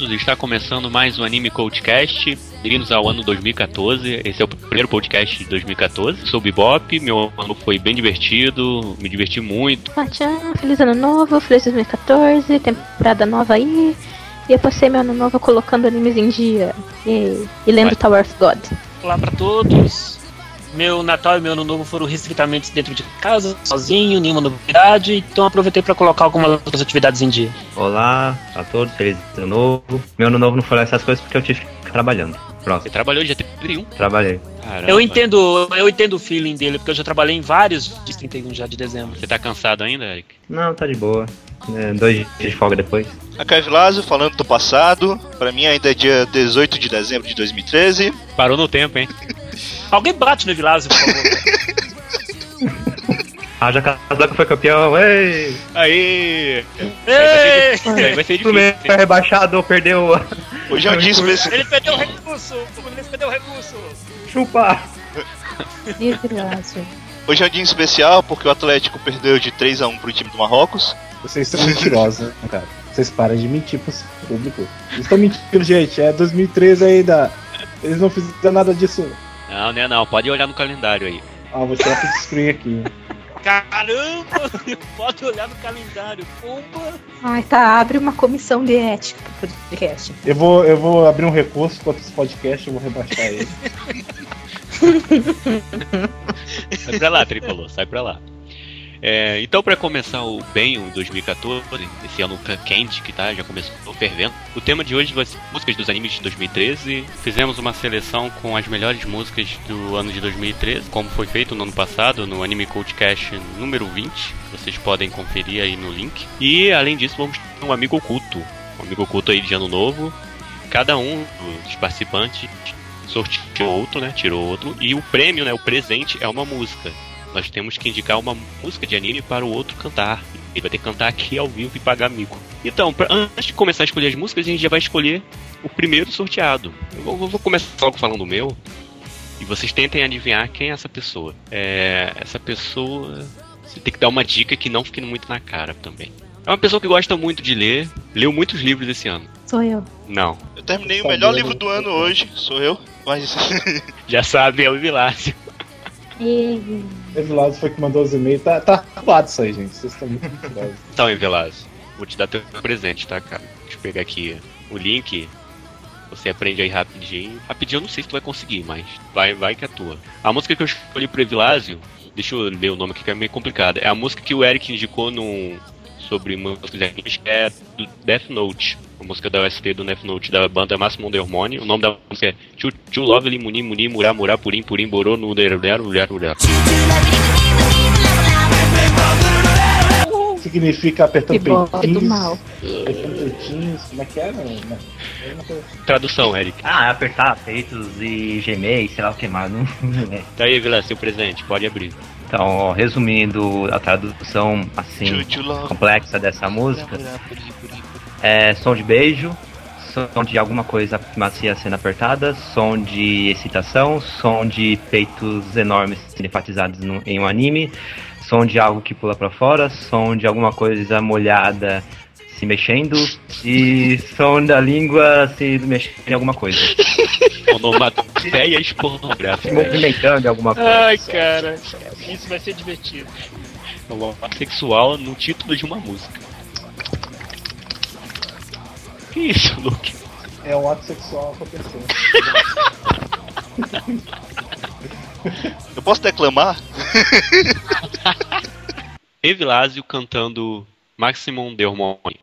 todos, está começando mais um Anime Codecast. Bem-vindos ao ano 2014. Esse é o primeiro podcast de 2014. Sou Bebop, meu ano foi bem divertido, me diverti muito. Tchau, feliz ano novo, feliz 2014, temporada nova aí. E eu passei meu ano novo colocando animes em dia e, e lendo Vai. Tower of God. Olá pra todos. Meu Natal e meu Ano Novo foram restritamente dentro de casa, sozinho, nenhuma novidade. Então aproveitei pra colocar algumas outras atividades em dia. Olá a todos, feliz ano novo. Meu ano novo não foi lá essas coisas porque eu tive que ficar trabalhando. Você Próximo, trabalhou dia 31? trabalhei. Caramba. Eu entendo, eu entendo o feeling dele, porque eu já trabalhei em vários dias 31 já de dezembro. Você tá cansado ainda, Eric? Não, tá de boa. É, dois dias de folga depois. É Vilásio, falando do passado. Pra mim ainda é dia 18 de dezembro de 2013. Parou no tempo, hein? Alguém bate no Vilásio, por favor. Raja Casablanca foi campeão, ei! Aê! Ei! Aí vai ser O difícil. Fluminense foi rebaixado ou perdeu. Hoje é um dia especial. Ele perdeu o recurso! O Fluminense perdeu o recurso! Chupa! Hoje é um dia especial porque o Atlético perdeu de 3 a 1 pro time do Marrocos. Vocês são mentirosos, né, cara? Vocês param de mentir pro público. Vocês estão mentindo, gente. É 2013 ainda. Eles não fizeram nada disso. Não, né, não. Pode olhar no calendário aí. Ah, vou tirar pro screen aqui. Caramba! Pode olhar no calendário. Opa! Ai, tá, abre uma comissão de ética pro podcast. Eu vou, eu vou abrir um recurso contra esse podcast eu vou rebaixar ele. Sai pra lá, Tricolor, sai pra lá. É, então, pra começar o bem o 2014, esse ano quente que tá, já começou fervendo. O tema de hoje vai ser músicas dos animes de 2013. Fizemos uma seleção com as melhores músicas do ano de 2013, como foi feito no ano passado no Anime Codecast número 20. Vocês podem conferir aí no link. E além disso, vamos ter um amigo oculto, um amigo oculto aí de ano novo. Cada um dos participantes sorteou outro, né? Tirou outro. E o prêmio, né? O presente é uma música. Nós temos que indicar uma música de anime para o outro cantar. Ele vai ter que cantar aqui ao vivo e pagar mico. Então, pra- antes de começar a escolher as músicas, a gente já vai escolher o primeiro sorteado. Eu vou, vou começar logo falando o meu. E vocês tentem adivinhar quem é essa pessoa. É, essa pessoa. Você tem que dar uma dica que não fique muito na cara também. É uma pessoa que gosta muito de ler, leu muitos livros esse ano. Sou eu. Não. Eu terminei o melhor livro do ano hoje, sou eu. Mas Já sabe, é o Vilácio. E... Lado foi que mandou os e-mails. Tá, tá arrumado isso aí, gente. Vocês estão muito mentirosos. Então, hein, Velasco, vou te dar teu presente, tá, cara? Deixa eu pegar aqui o link. Você aprende aí rapidinho. Rapidinho eu não sei se tu vai conseguir, mas vai, vai que é tua. A música que eu escolhi pro Evilásio, deixa eu ler o nome aqui que é meio complicado. É a música que o Eric indicou no sobre músicas que é do Death Note. A música da OST do Death Note da banda Máximo Hormone. O nome da música é Chu Chu Lovely Muni Muni Murá Murá Purim Purim Borô no Lero Lero Lero. Significa apertando bom, do peitinhos. mal. Apertando peitinhos. Como é que era? Não, não. Tradução, Eric. Ah, é apertar peitos e gemer e sei lá o que mais. Não, é. Tá aí, Vilas, seu presente, pode abrir. Então, ó, resumindo a tradução assim complexa dessa música, é som de beijo, som de alguma coisa macia sendo apertada, som de excitação, som de peitos enormes sendo enfatizados num- em um anime, som de algo que pula pra fora, som de alguma coisa molhada se mexendo e som da língua se mexendo em alguma coisa. Onomatopeias Se pornográficas. movimentando em alguma coisa. Ai, cara. Isso vai ser divertido. Sexual no título de uma música. Que isso, Luke? É um ato sexual com a pessoa. eu posso declamar? Evilásio cantando Maximum de Hormone.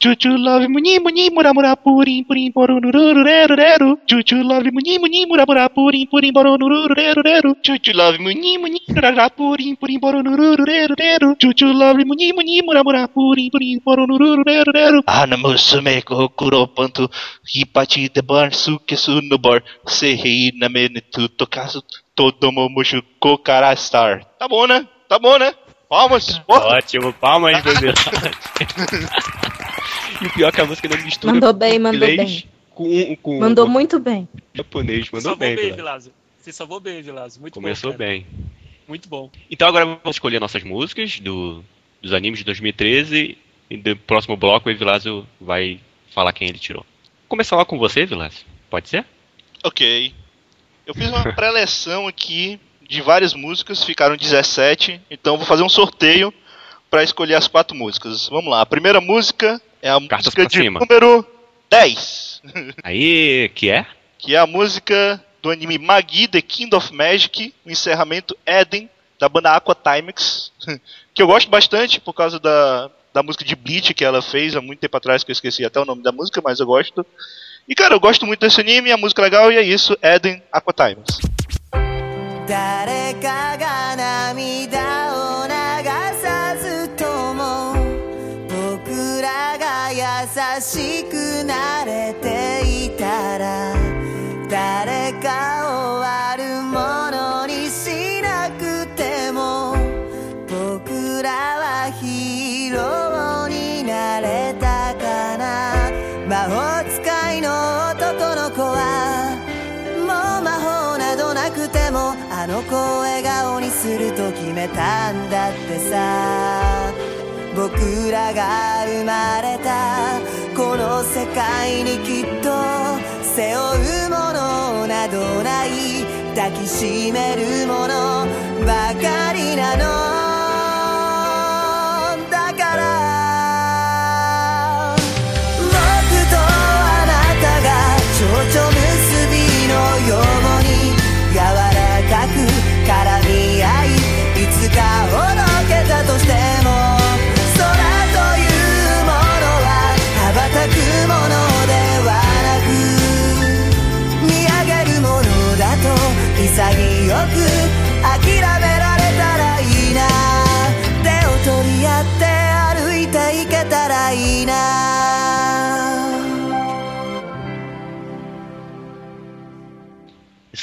Chuchu love muni muni mura mura purim purim porunurururururu. Chuchu love muni muni mura mura purim purim porunurururururu. Chuchu love muni muni mura mura purim purim porunurururururu. Chuchu love muni muni mura mura purim purim porunurururururu. Anamusume kokuro panto hipati de bar suke sunobor sehei na menitu tokasu todomo mushu kokara star. Tá bom, né? Tá bom, né? Palmas. Ótimo, palmas Evilásio. e o pior é que a música não mistura Mandou bem, mandou inglês bem. com, com Mandou muito bem. japonês. Mandou Só bem, bem, Vilas. Vilásio. Tem sabor bem, Vilas. Muito Começou bom. bem. Muito bom. Então agora vamos escolher nossas músicas do, dos animes de 2013 e do próximo bloco o Evilásio vai falar quem ele tirou. Vou começar lá com você, Evilásio. Pode ser? Ok. Eu fiz uma pré-eleção aqui de várias músicas, ficaram 17, então eu vou fazer um sorteio para escolher as quatro músicas. Vamos lá, a primeira música é a Cartas música de cima. número 10, Aí, que é? que é a música do anime Magi The King of Magic, o encerramento Eden, da banda Aqua Timex, que eu gosto bastante por causa da, da música de Bleach que ela fez há muito tempo atrás, que eu esqueci até o nome da música, mas eu gosto. E cara, eu gosto muito desse anime, a música é legal, e é isso, Eden Aqua Timex. 僕らが生まれたこの世界にきっと背負うものなどない抱きしめるものばかりなの。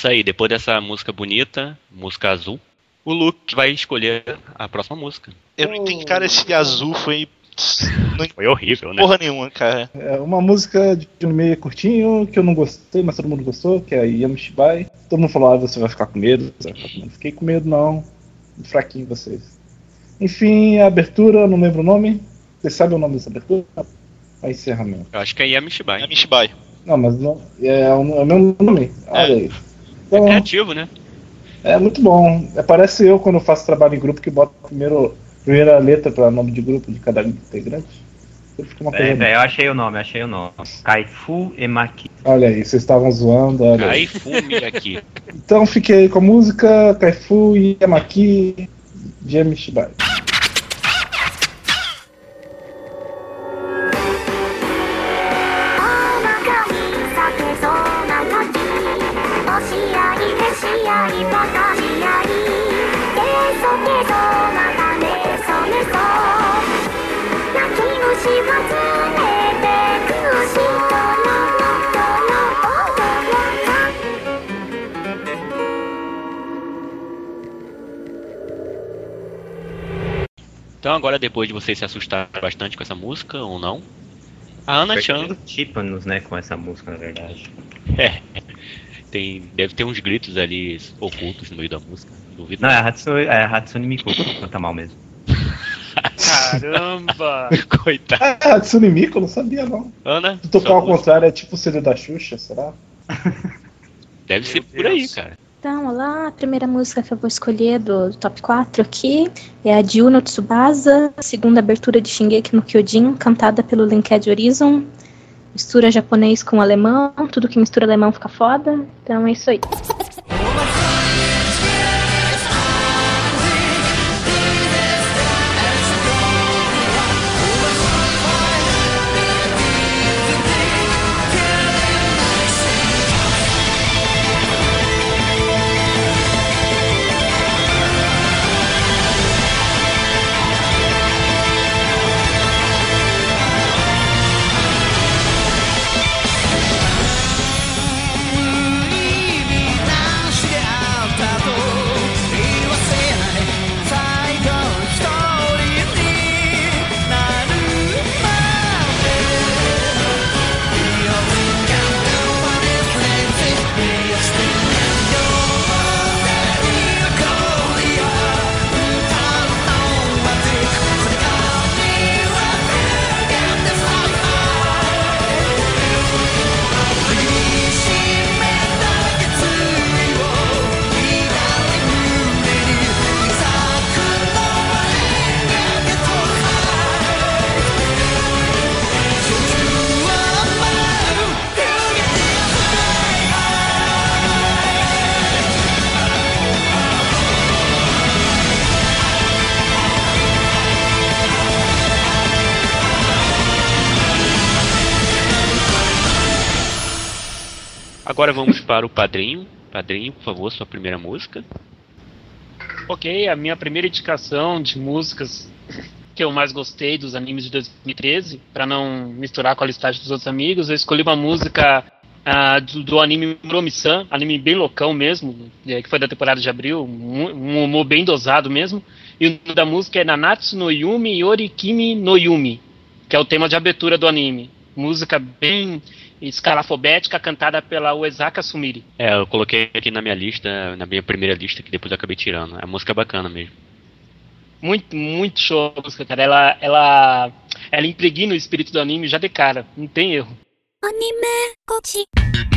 Isso aí, depois dessa música bonita, música azul, o Luke vai escolher a próxima música. Eu não entendi, cara, esse azul foi. Não Foi horrível, né? porra nenhuma, cara. É uma música de anime curtinho que eu não gostei, mas todo mundo gostou, que é a Yamishibai. Todo mundo falou, ah, você vai ficar com medo. Você vai ficar com medo. Fiquei com medo, não. Fraquinho vocês. Enfim, a abertura, não lembro o nome. Vocês sabem o nome dessa abertura? A encerramento. Eu acho que é Yamishibai. É Mishibai. Não, mas não, é, o- é o mesmo nome. Olha aí. É criativo, né? é muito bom. É, parece eu quando eu faço trabalho em grupo que boto primeiro, primeira letra para nome de grupo de cada integrante. Fica uma coisa. É, eu achei o nome, achei o nome. Kaifu Emaki. Olha aí, vocês estavam zoando. Olha fume aqui. Então fiquei com a música Kaifu Yamaki de Yamishibai. Então agora, depois de vocês se assustarem bastante com essa música, ou não, a Ana Chan Típanos, né, com essa música, na verdade. é, tem, deve ter uns gritos ali ocultos no meio da música. Duvido. Não, é a Hatsune, é a Hatsune Miku que canta mal mesmo. Caramba! Coitado. Ah, Hatsune Miku, eu não sabia não. Ana, Se tocar ao música. contrário é tipo o CD da Xuxa, será? deve ser por aí, cara. Então, olá, a primeira música que eu vou escolher do top 4 aqui é a de Uno Tsubasa, segunda abertura de Shingeki no Kyojin, cantada pelo Linked Horizon. Mistura japonês com alemão, tudo que mistura alemão fica foda. Então é isso aí.「para o padrinho. Padrinho, por favor, sua primeira música. Ok, a minha primeira indicação de músicas que eu mais gostei dos animes de 2013, para não misturar com a listagem dos outros amigos, eu escolhi uma música ah, do, do anime Muromi-san, anime bem loucão mesmo, eh, que foi da temporada de abril, um humor bem dosado mesmo. E o nome da música é Nanatsu no Yumi Yorikimi no Yumi, que é o tema de abertura do anime. Música bem escalafobética, cantada pela Uesaka Sumiri. É, eu coloquei aqui na minha lista, na minha primeira lista, que depois eu acabei tirando. A música é bacana mesmo. Muito, muito show a música, cara. Ela, ela, ela impregna o espírito do anime já de cara, não tem erro. アニ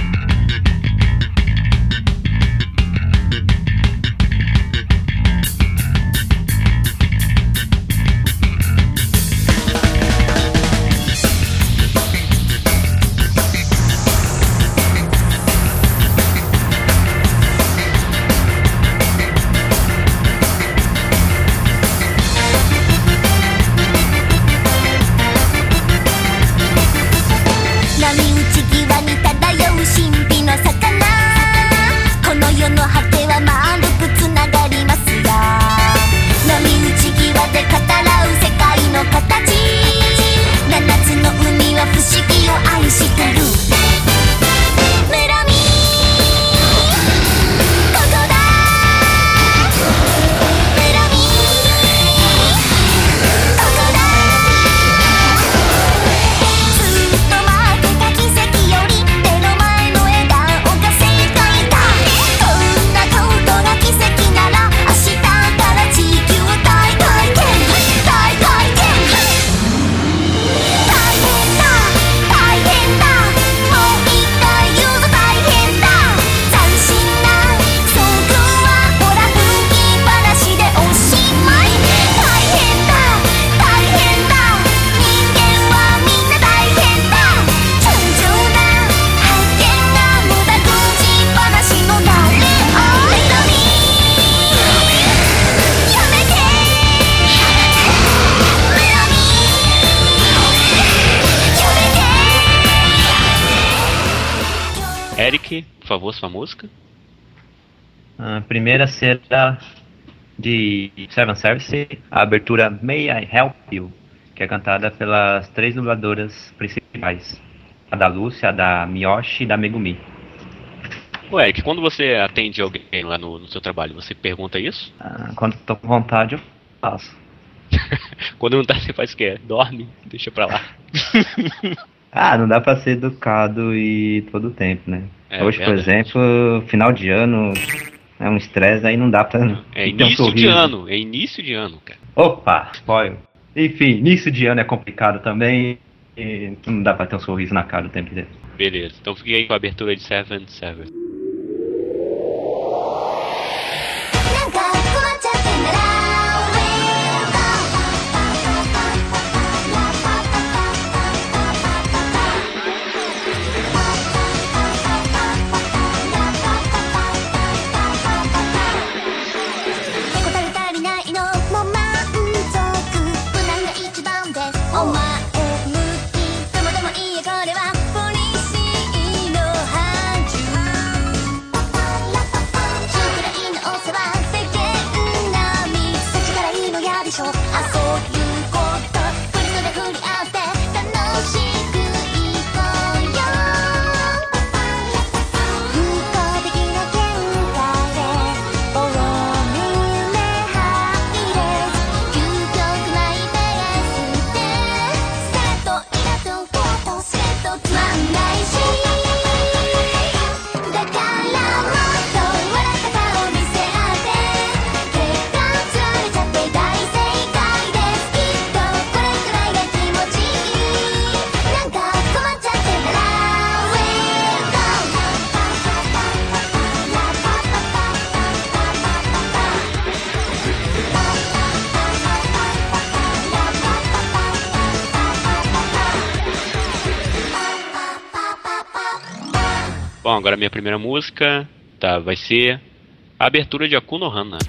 música. A primeira será de Seven Service, a abertura May I Help You, que é cantada pelas três dubladoras principais. A da Lúcia, a da Miyoshi e da Megumi. Ô Eric, quando você atende alguém lá no, no seu trabalho, você pergunta isso? Ah, quando tô com vontade eu faço. Quando não tá, você faz o quê? Dorme? Deixa pra lá. Ah, não dá pra ser educado e todo o tempo, né? É, Hoje, por exemplo, final de ano é um estresse, aí não dá pra É ter um início de ano, é início de ano, cara. Opa, spoiler. Enfim, início de ano é complicado também. E não dá pra ter um sorriso na cara o tempo inteiro. Beleza, então fiquei aí com a abertura de Seven Seven. agora minha primeira música, tá, vai ser a abertura de Akuno Hana.「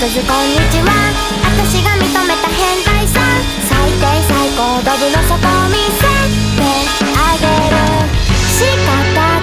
こんにちは私が認めた変態さん最低最高ドブの底見せてあげる仕方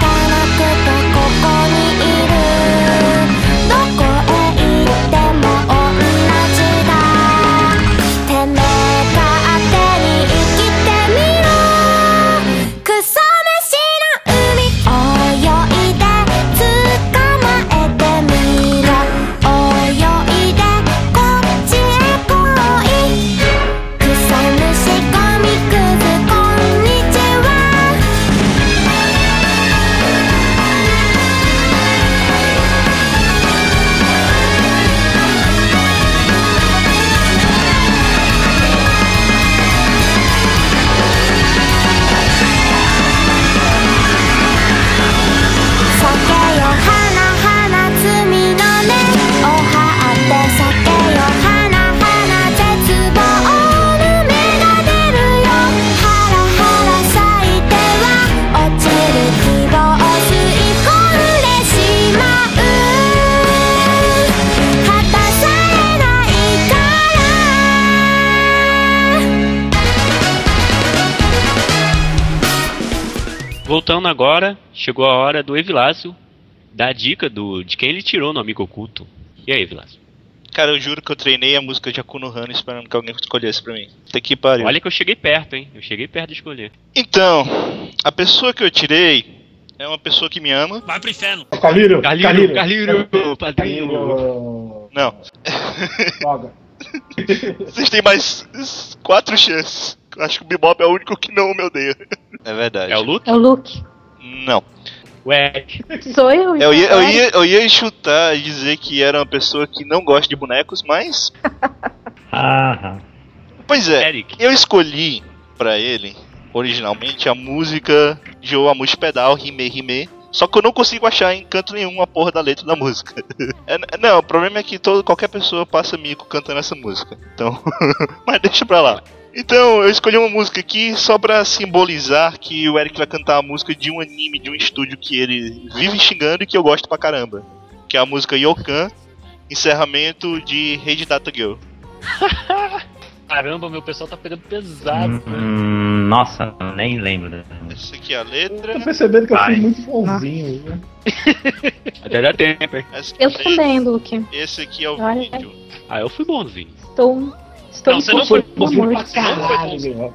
Voltando agora, chegou a hora do Evilásio dar a dica do, de quem ele tirou no Amigo Oculto. E aí, Evilásio? Cara, eu juro que eu treinei a música de Akuno Hano esperando que alguém escolhesse pra mim. Até que pariu. Olha que eu cheguei perto, hein? Eu cheguei perto de escolher. Então, a pessoa que eu tirei é uma pessoa que me ama. Vai pro inferno. Carlírio! Carlírio, Carlírio, padrinho. Carlírio! Não. Droga. Vocês têm mais quatro chances. Eu acho que o Bebop é o único que não me odeia. É verdade. É o Luke? É o Luke. Não. Eric. Sou eu, Eu então, ia, eu, é. ia, eu ia chutar e dizer que era uma pessoa que não gosta de bonecos, mas. Ah, Pois é, Eric. eu escolhi pra ele, originalmente, a música de Oamush Pedal, Rime Rime. Só que eu não consigo achar em canto nenhum a porra da letra da música. É, não, o problema é que todo, qualquer pessoa passa mico cantando essa música. Então. Mas deixa pra lá. Então, eu escolhi uma música aqui só pra simbolizar que o Eric vai cantar a música de um anime, de um estúdio que ele vive xingando e que eu gosto pra caramba. Que é a música Yokan, encerramento de Rede Data Girl. Caramba, meu pessoal tá pegando pesado. hum, nossa, nem lembro. Essa aqui é a letra. Tô percebendo que eu fui muito bonzinho. né? Até dá tempo, hein? É Eu também, Luke. Esse aqui é o Olha. vídeo. Ah, eu fui bonzinho. Estou. Estou não, você não foi, muito caralho.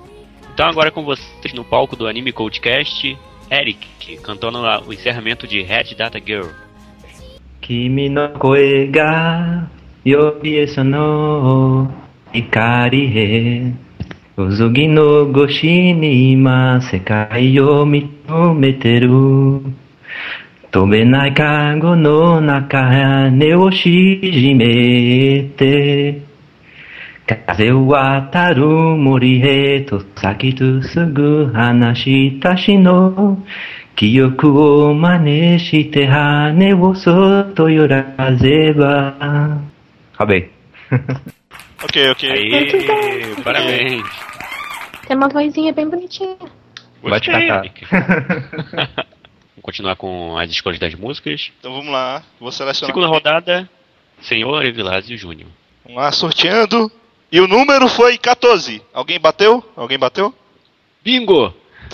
Então agora é com vocês no palco do Anime Codecast, Eric, cantando o encerramento de Red Data Girl. Kimi no koe ga yobieso no ikari he Uzugi no goshi ni ima sekai o mitometeru Tobenai kago no naka ne o shijimete 風を渡る森へと先とすぐ話したしの記憶を真似して羽をそっと揺らせば。Acabei. Ok, ok. Aê, parabéns. Tem uma vozinha bem bonitinha. Vai te Gostei, catar. Eric. Vamos continuar com as escolhas das músicas. Então vamos lá. Vou selecionar. Segunda rodada, Senhor Evilásio Júnior. Vamos lá, sorteando. E o número foi 14. Alguém bateu? Alguém bateu? Bingo!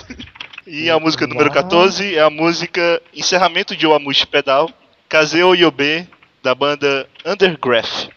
E a música número 14 é a música Encerramento de Oamushi Pedal, Kazeo Yobe, da banda Undergraph.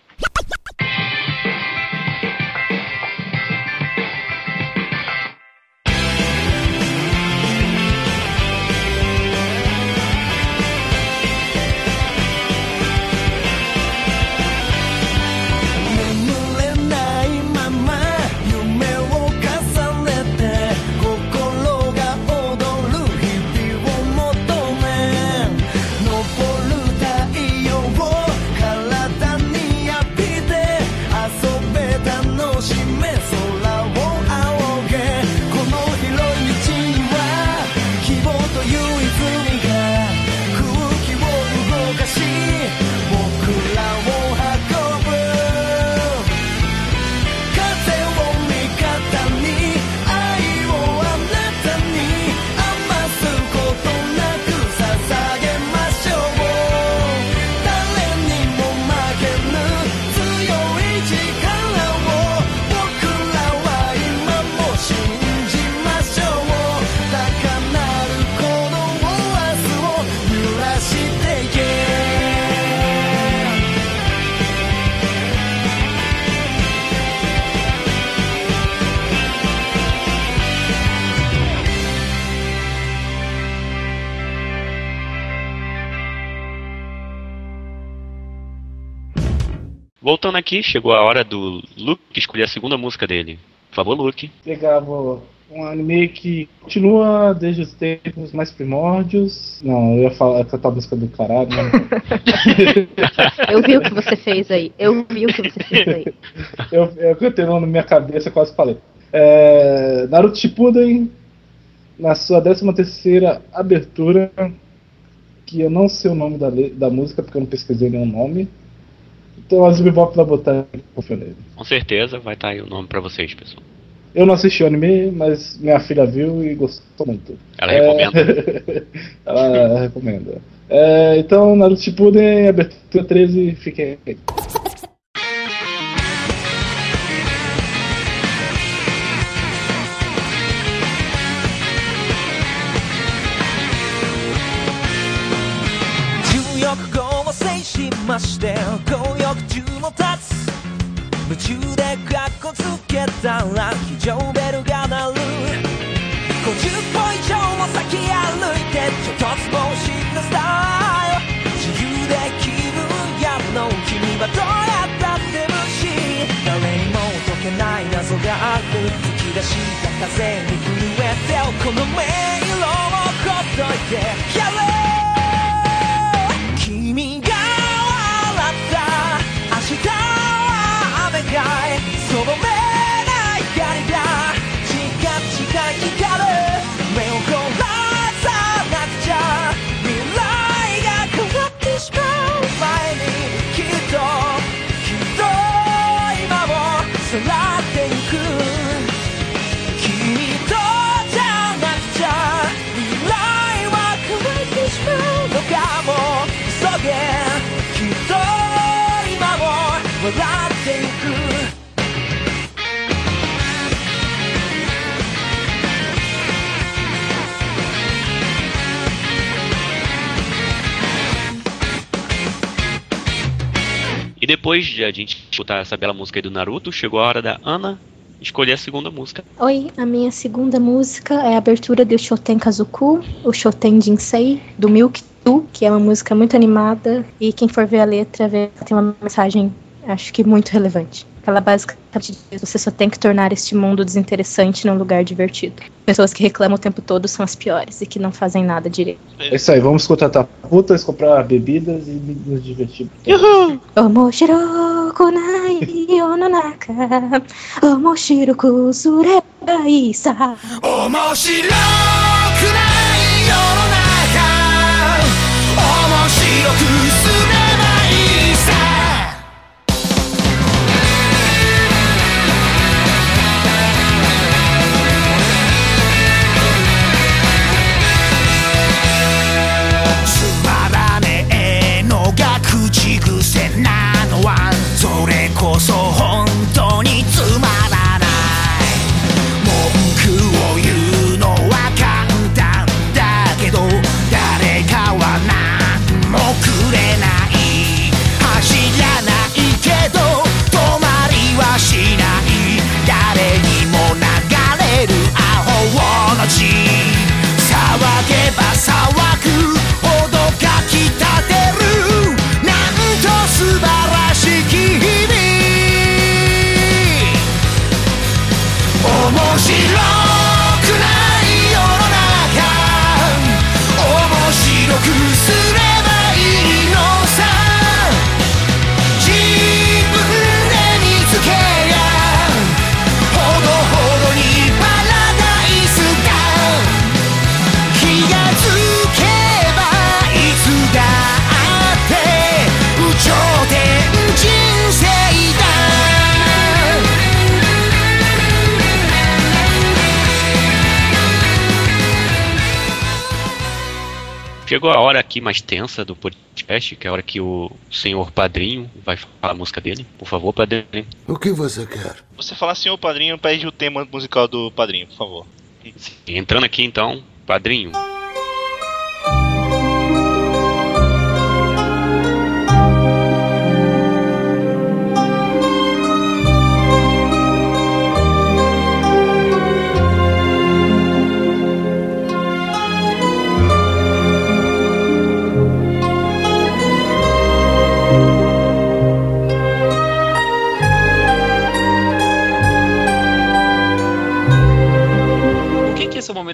Voltando aqui, chegou a hora do Luke escolher a segunda música dele. Por favor, Luke. Pegava um anime que continua desde os tempos mais primórdios. Não, eu ia falar cantar a música do caralho, né? Eu vi o que você fez aí. Eu vi o que você fez aí. eu, eu cantei na minha cabeça, quase falei. É, Naruto Shippuden, na sua 13 terceira abertura, que eu não sei o nome da, da música, porque eu não pesquisei nenhum nome. Então a Zubibop vai botar confio nele. Com certeza vai estar aí o nome pra vocês, pessoal. Eu não assisti o anime, mas minha filha viu e gostou muito. Ela É, recomenda. Ela recomenda. É, então, Naruto Shippuden, abertura 13, fiquem aí. した風に震えてこの迷路をほっといて。Depois de a gente escutar essa bela música aí do Naruto, chegou a hora da Ana escolher a segunda música. Oi, a minha segunda música é a abertura do Shoten Kazuku, o Shoten Jinsei, do Milk Tu, que é uma música muito animada e quem for ver a letra vê tem uma mensagem, acho que muito relevante. Ela basicamente diz, você só tem que tornar este mundo desinteressante num lugar divertido. Pessoas que reclamam o tempo todo são as piores e que não fazem nada direito. É isso aí, vamos contratar putas, comprar bebidas e nos divertir. Omoshiro konai yononaka Omoshiroku sureba ii sa 面白 aqui mais tensa do podcast, que é a hora que o senhor padrinho vai falar a música dele. Por favor, padrinho. O que você quer? Você falar ô padrinho, pede o tema musical do padrinho, por favor. Entrando aqui então, padrinho.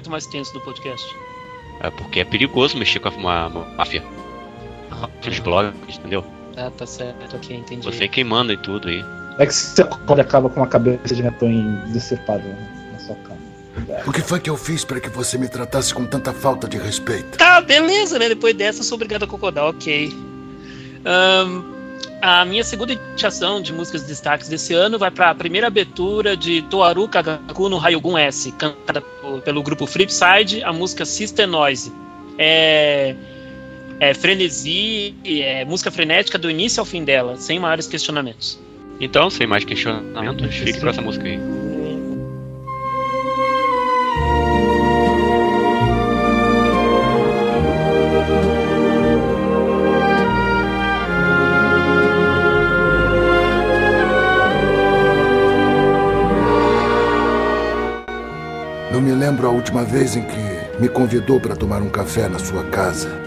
Mais tenso do podcast? É porque é perigoso mexer com a uma, uma máfia. Os blogs, entendeu? Ah, tá certo, ok, entendi. Você quem manda e tudo aí. É que você acorda acaba com uma cabeça de netonho decepada na sua cama. O que foi que eu fiz para que você me tratasse com tanta falta de respeito? Tá, beleza, né? Depois dessa, eu sou obrigado a concordar, ok. Ahn, a minha segunda indicação de músicas de destaques desse ano vai para a primeira abertura de Toaru Kagaku no Ryogun S, cantada pelo grupo Flipside, a música Sister Noise. É, é frenesi, é música frenética do início ao fim dela, sem maiores questionamentos. Então, sem mais questionamentos, fique com essa música aí. Última vez em que me convidou para tomar um café na sua casa.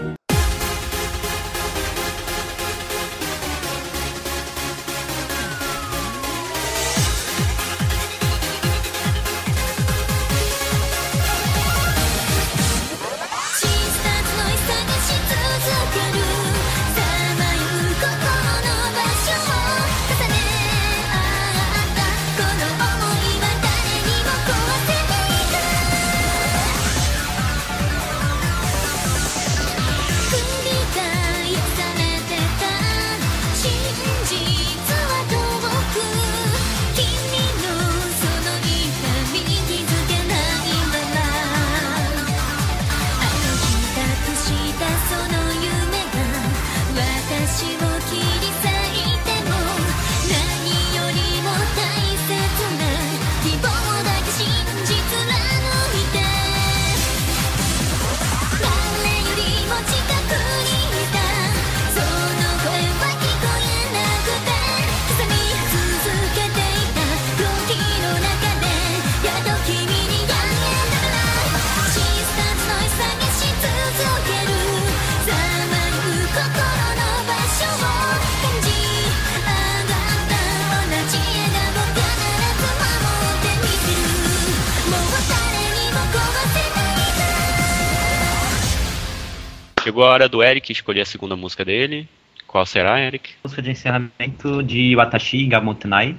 Hora do Eric escolher a segunda música dele. Qual será, Eric? Música de encerramento de Watashi Gamotenai,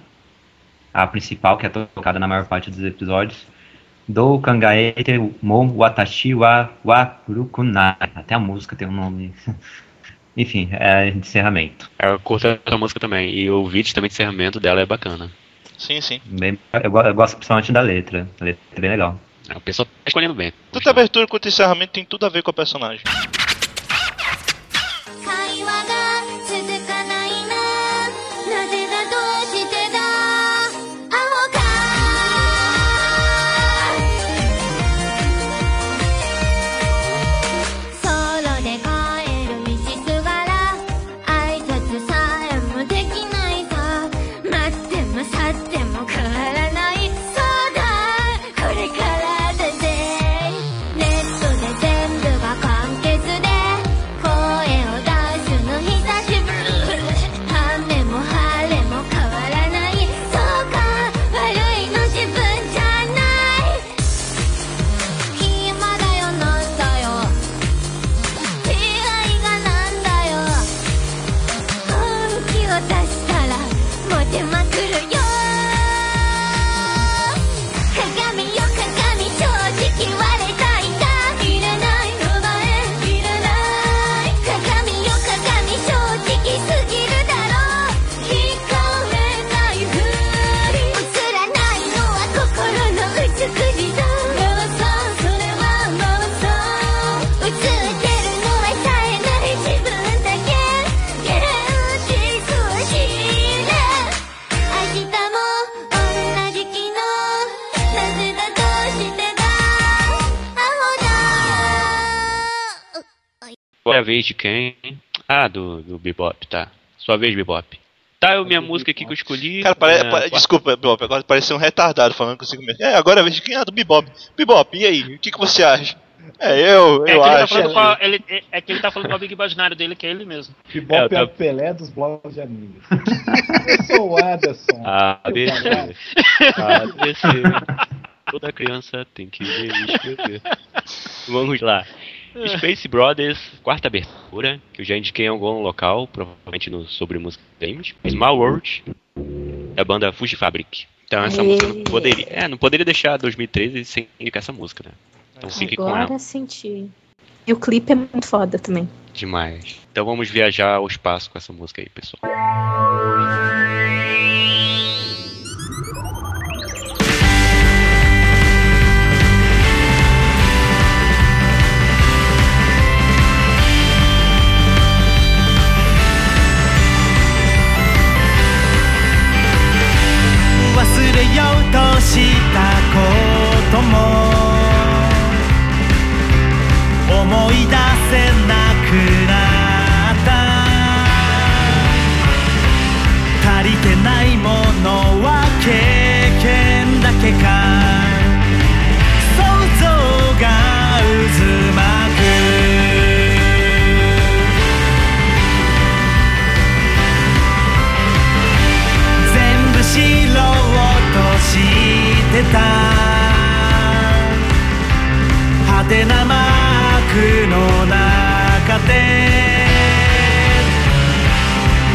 a principal que é tocada na maior parte dos episódios. Do Kangaete Mo Watashi wa Wakurukunai. Até a música tem um nome. Enfim, é de encerramento. Eu curto essa música também. E o vídeo também de encerramento dela é bacana. Sim, sim. Bem, eu, eu gosto principalmente da letra. A letra é bem legal. É, O pessoal tá escolhendo bem. Tanto a abertura quanto o encerramento tem tudo a ver com a personagem. Vez de quem? Ah, do, do Bebop, tá. Sua vez, Bebop. Tá, eu, minha música aqui que eu escolhi. Cara, pare, é, pare- desculpa, Bebop, agora parece um retardado falando consigo mesmo. É, agora é a vez de quem? Ah, do Bebop. Bebop, e aí? O que, que você acha? É, eu, É eu ele tá acho. falando com a, ele, é- é que ele tá falando com o Big imaginário dele, que é ele mesmo. Bebop É, é, o Pelé dos blogs de anime. eu sou o Anderson. ABC. ABC. Toda criança tem que ver e escrever. Vamos lá. Space Brothers, quarta abertura, que eu já indiquei em algum local, provavelmente no sobre música games. Small World, da banda Fuji Fabric. Então essa Aê. música não poderia. É, não poderia deixar 2013 sem indicar essa música, né? Então fique com ela. Agora senti. E o clipe é muito foda também. Demais. Então vamos viajar ao espaço com essa música aí, pessoal. 忘た派手なマークの中で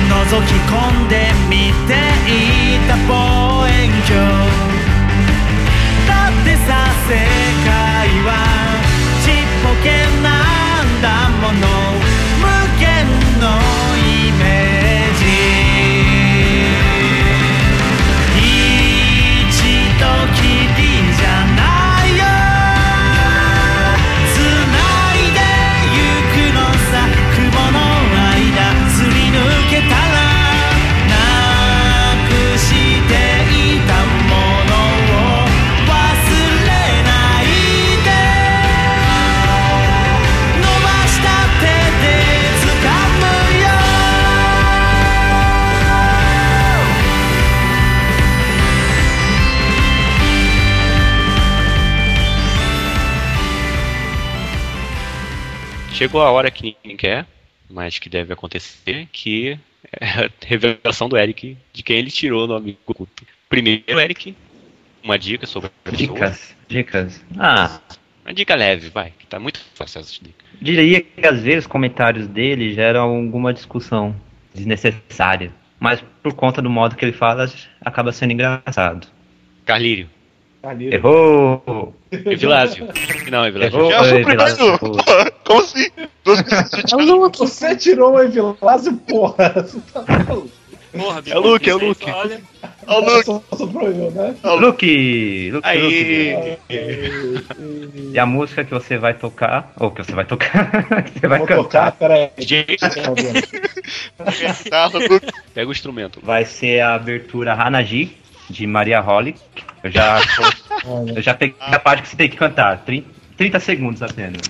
覗き込んで見ていた望遠鏡。だってさ世界はちっぽけなんだもの。Chegou a hora que ninguém quer, mas que deve acontecer, que é a revelação do Eric de quem ele tirou no amigo oculto. Primeiro, Eric, uma dica sobre a pessoa. Dicas, dicas. Ah, Uma dica leve, vai, que tá muito fácil essa dica. diria que às vezes os comentários dele geram alguma discussão desnecessária. Mas por conta do modo que ele fala, acaba sendo engraçado. Carlírio. Carneiro. Errou! Evilásio. Não, Evilásio. Errou! Já fui Oi, Vilas, primeiro. Como assim? É o Luke. Você tirou o Evilásio, porra. Você tá maluco. Porra, É o Luke, é o Luke. Olha, Ó, o Luke. Só sobrou eu, né? Luke! Luke, Aí. Luke. E a música que você vai tocar, ou que você vai tocar, que você vai Vou tocar, cantar, peraí. DJ, Tá pega o instrumento. vai ser a abertura Hanaji, de Maria Holly. Eu já, eu já peguei a parte que você tem que cantar. 30, 30 segundos apenas.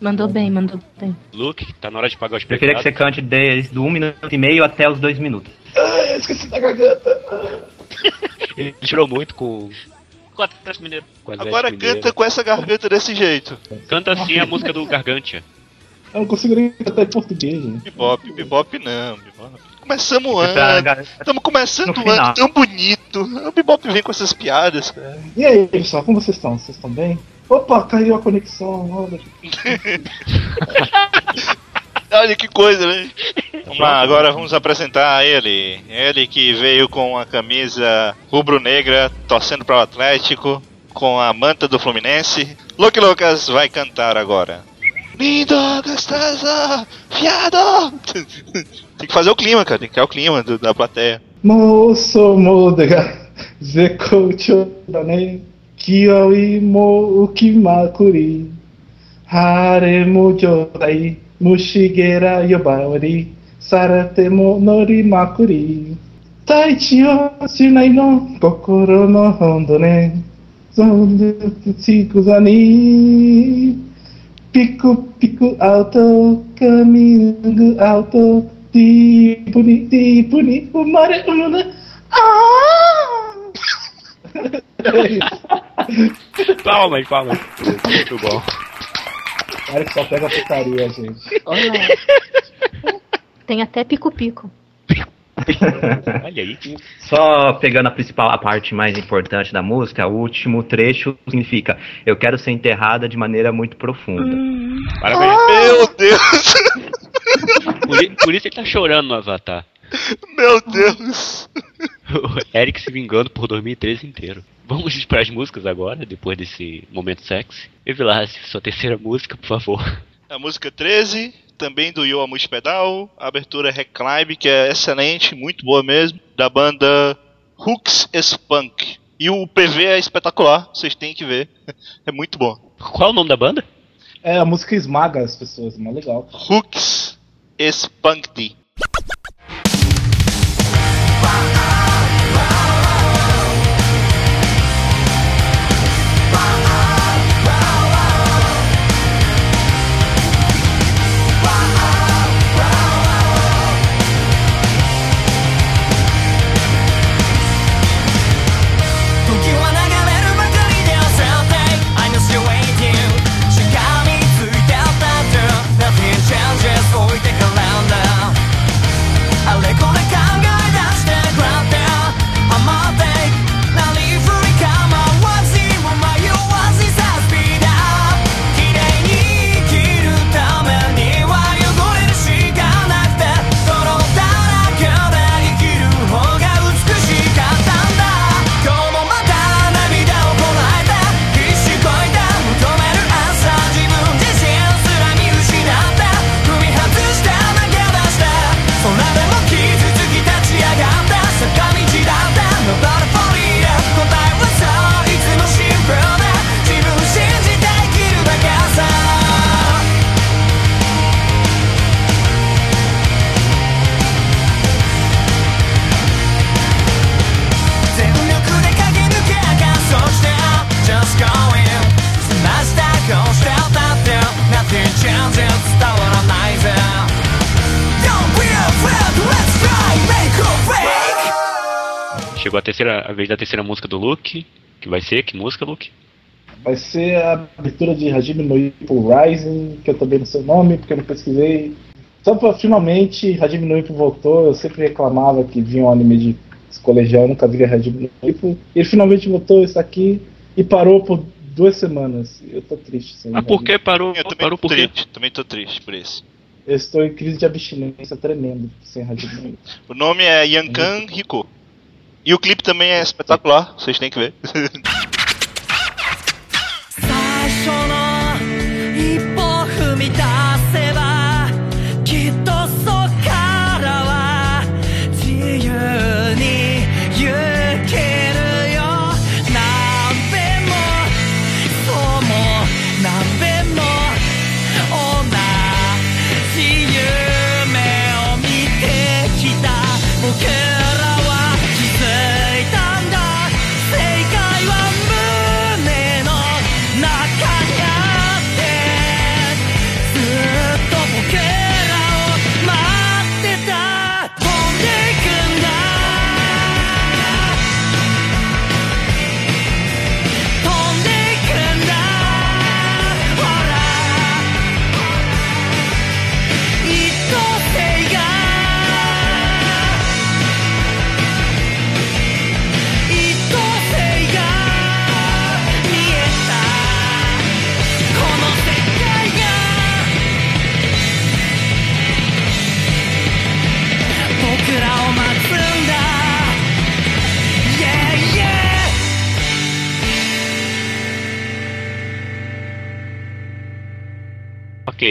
Mandou bem, mandou bem. Luke, tá na hora de pagar os Preferia que você pecados. cante desde o 1 minuto e meio até os 2 minutos. Ai, esqueci da garganta. Ele tirou muito com, com o Atlético Mineiro. com as Agora canta com essa garganta desse jeito. Canta assim a música do Gargantia. Eu não consigo nem cantar em português, gente. Bebop, bebop não, bebop. Começamos o tá- ano. Estamos começando o ano tão bonito. O Bebop vem com essas piadas, cara. E aí, pessoal, como vocês estão? Vocês estão bem? Opa, caiu a conexão. Olha. Olha que coisa, né? Vamos lá, agora vamos apresentar ele. Ele que veio com a camisa rubro-negra, torcendo para o Atlético, com a manta do Fluminense. Luke Lucas vai cantar agora. Lindo, gostoso, fiado! Tem que fazer o clima, cara. Tem que criar o clima do, da plateia. Moço Modega, Zekoucho Dane, né? Kioi Mo Ukimakuri, Haremu Jodai, Mushigera Yobari, Saratemo nori, Norimakuri, Taichio sinai, no Kokoro no Hondone, Zoni Pico Pico Alto, Caminho Alto. Tipo, tipo, tipo, Mario. Ah! É isso. Palmas. Muito bom. Olha que só pega putaria, gente. Olha. Tem até pico-pico. Olha aí. Só pegando a principal, a parte mais importante da música, o último trecho significa Eu quero ser enterrada de maneira muito profunda. Parabéns. Ah. Meu Deus! Por, por isso ele tá chorando no Avatar. Meu Deus! O Eric se vingando por 2013 inteiro. Vamos para as músicas agora, depois desse momento sexy. Evilace, sua terceira música, por favor. A música 13, também do Yo Amush Pedal. A abertura é Reclimb, que é excelente, muito boa mesmo. Da banda Hooks Spunk. E o PV é espetacular, vocês têm que ver. É muito bom. Qual é o nome da banda? É, a música esmaga as pessoas, mas legal. Hooks Spunk.「Chegou a terceira a vez da terceira música do Luke. Que vai ser? Que música, Luke? Vai ser a abertura de Hajime no Ippo Rising, que eu também não sei o nome, porque eu não pesquisei. Só pra finalmente Hajime no Ippo voltou, eu sempre reclamava que vinha um anime de colegial, eu nunca via Hajime no Ippo. Ele finalmente voltou isso aqui e parou por duas semanas. Eu tô triste. Sem Ah, por que parou? Eu também Parou tô por quê? triste, também tô triste por isso. Eu estou em crise de abstinência tremendo sem Hajime no Ippo. O nome é Yankan Hiko. E o clipe também é espetacular, vocês têm que ver.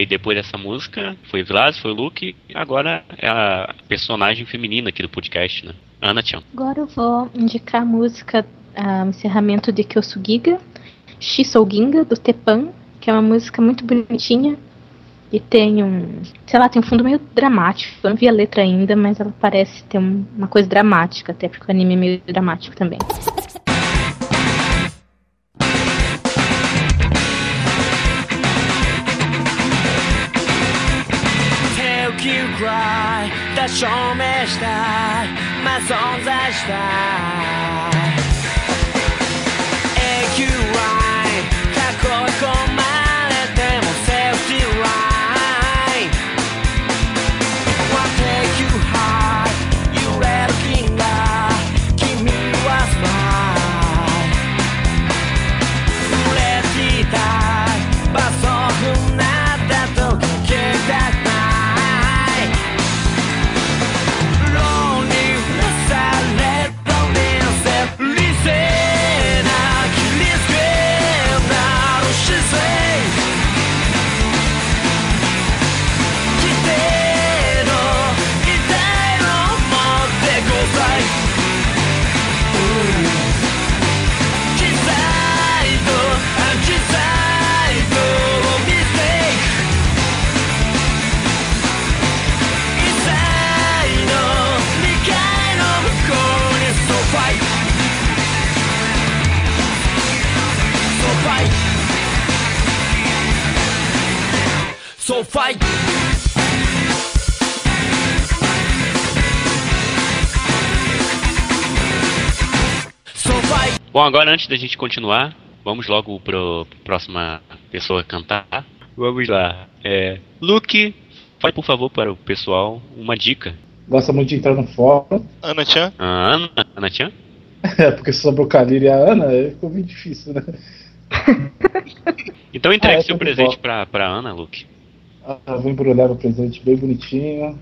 Ok, depois dessa música foi Vlas, foi Luke. Agora é a personagem feminina aqui do podcast, né? Ana Chan. Agora eu vou indicar a música ah, encerramento de Kyosugiga, Shisouginga, do Tepan, que é uma música muito bonitinha e tem um, sei lá, tem um fundo meio dramático. Eu não vi a letra ainda, mas ela parece ter um- uma coisa dramática, até porque o anime é meio dramático também. Cry 確証明したい。まあ存在したい。Bom, agora antes da gente continuar, vamos logo pro próxima pessoa cantar. Vamos lá. É, Luke, fale por favor para o pessoal uma dica. Gosta muito de entrar no fórum. Ana Chan? A Ana, Ana Chan? É, porque sobrou o Kalil e a Ana, ficou meio difícil, né? Então entregue Ah, é, seu tudo presente pra, pra Ana, Luke. Ah, vou embrulhar o presente bem bonitinho.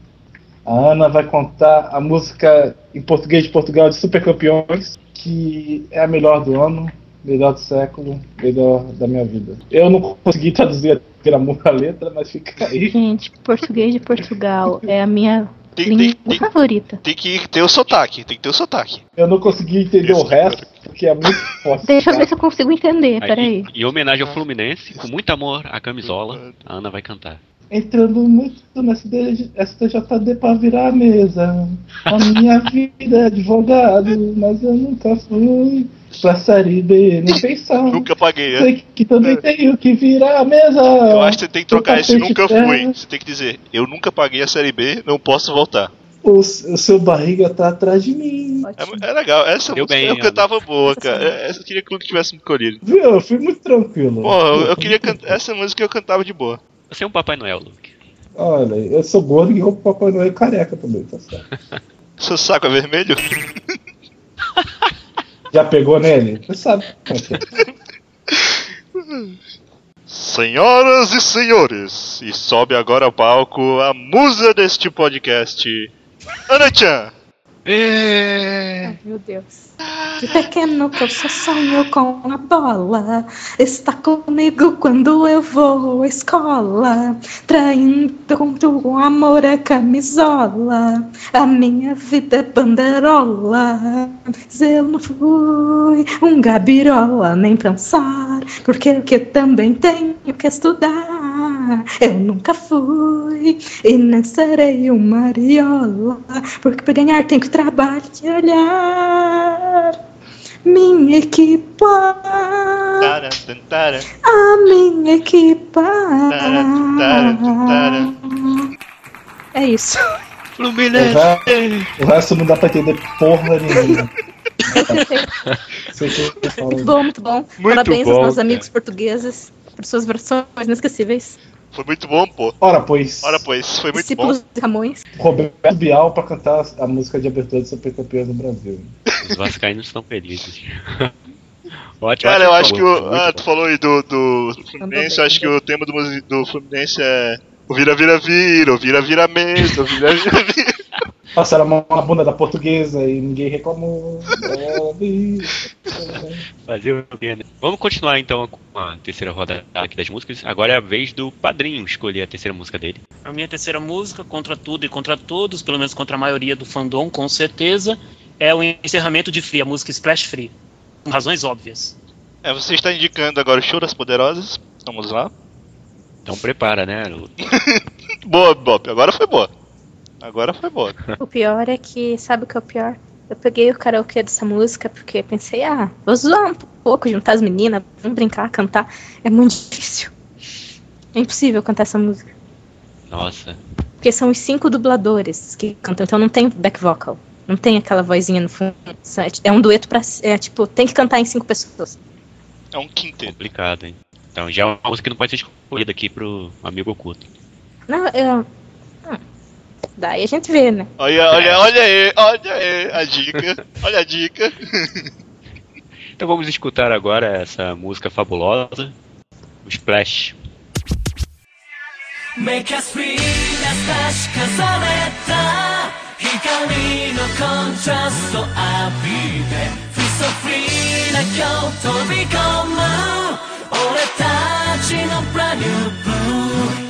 A Ana vai contar a música em português de Portugal de Super Campeões, que é a melhor do ano, melhor do século, melhor da minha vida. Eu não consegui traduzir a música a letra, mas fica aí. Gente, português de Portugal é a minha Tem, língua tem, tem, favorita. tem que ter o sotaque, tem que ter o sotaque. Eu não consegui entender o resto, porque é muito forte. Deixa eu ver se eu consigo entender, Aí, peraí. Em homenagem ao Fluminense, com muito amor à camisola, a Ana vai cantar. Entrando muito no SD STJD pra virar a mesa. A minha vida é advogado, mas eu nunca fui pra série B, nem pensar. Nunca paguei, é. Sei que também tenho que virar a mesa. Eu acho que você tem que trocar esse nunca terra. fui. Você tem que dizer, eu nunca paguei a série B, não posso voltar. O, o seu barriga tá atrás de mim. É, é legal, essa Deu música bem, eu Ana. cantava boa, cara. É, Essa eu queria que o Luke tivesse me colhido. Viu? Eu fui muito tranquilo. Pô, eu, eu queria cantar. Essa música eu cantava de boa. Você é um Papai Noel, Luke. Olha, eu sou gordo e roubo Papai Noel careca também, tá certo. Seu saco é vermelho? Já pegou nele? Você sabe é é. Senhoras e senhores, e sobe agora ao palco a musa deste podcast, Ana Chan. Ai, meu Deus. De pequeno que eu só sonho com a bola. Está comigo quando eu vou à escola. Traindo com amor a camisola. A minha vida é banderola. Mas eu não fui um gabirola, nem pensar. Porque o que eu também tenho que estudar. Eu nunca fui e nem serei uma mariola. Porque para ganhar tenho que trabalhar. Minha equipa, a minha equipa. É isso. O resto, o resto não dá pra entender porra nenhuma. Muito bom, muito bom. Muito Parabéns bom, aos meus cara. amigos portugueses por suas versões inesquecíveis. Foi muito bom, pô. Ora, pois, Ora, pois, foi muito bom. Discípulos de Camões. Roberto Bial pra cantar a música de abertura do Super Campeões do Brasil. Os vascaínos estão felizes. Ótimo. Cara, eu acho que o. Ah, bom. tu falou aí do, do Fluminense, eu acho que o tema do, do Fluminense é. O vira, vira, vira, o vira, vira mesa, o vira, vira, vira. Passaram a mão na bunda da portuguesa e ninguém reclamou. Fazer o quê, né? Vamos continuar então com a terceira rodada aqui das músicas. Agora é a vez do padrinho escolher a terceira música dele. A minha terceira música, contra tudo e contra todos, pelo menos contra a maioria do fandom, com certeza, é o encerramento de Free, a música Splash Free. Com razões óbvias. É, você está indicando agora o Show das Poderosas. Vamos lá. Então prepara, né? Lu? Boa, Bob, agora foi boa. Agora foi boa. O pior é que, sabe o que é o pior? Eu peguei o karaokê dessa música porque pensei, ah, vou zoar um pouco, juntar as meninas, vamos brincar, cantar. É muito difícil. É impossível cantar essa música. Nossa. Porque são os cinco dubladores que cantam, então não tem back vocal. Não tem aquela vozinha no fundo. É um dueto pra. É tipo, tem que cantar em cinco pessoas. É um quinteto. Complicado, hein? Então já é uma música que não pode ser escolhida aqui pro amigo oculto. Não, eu. Hum, daí a gente vê, né? Olha, olha, olha aí, olha aí a dica. Olha a dica. Então vamos escutar agora essa música fabulosa, o Splash. Make us free な確かされた光のコントラスト浴びて Feel so free な今日飛び込む俺たちの brand new blue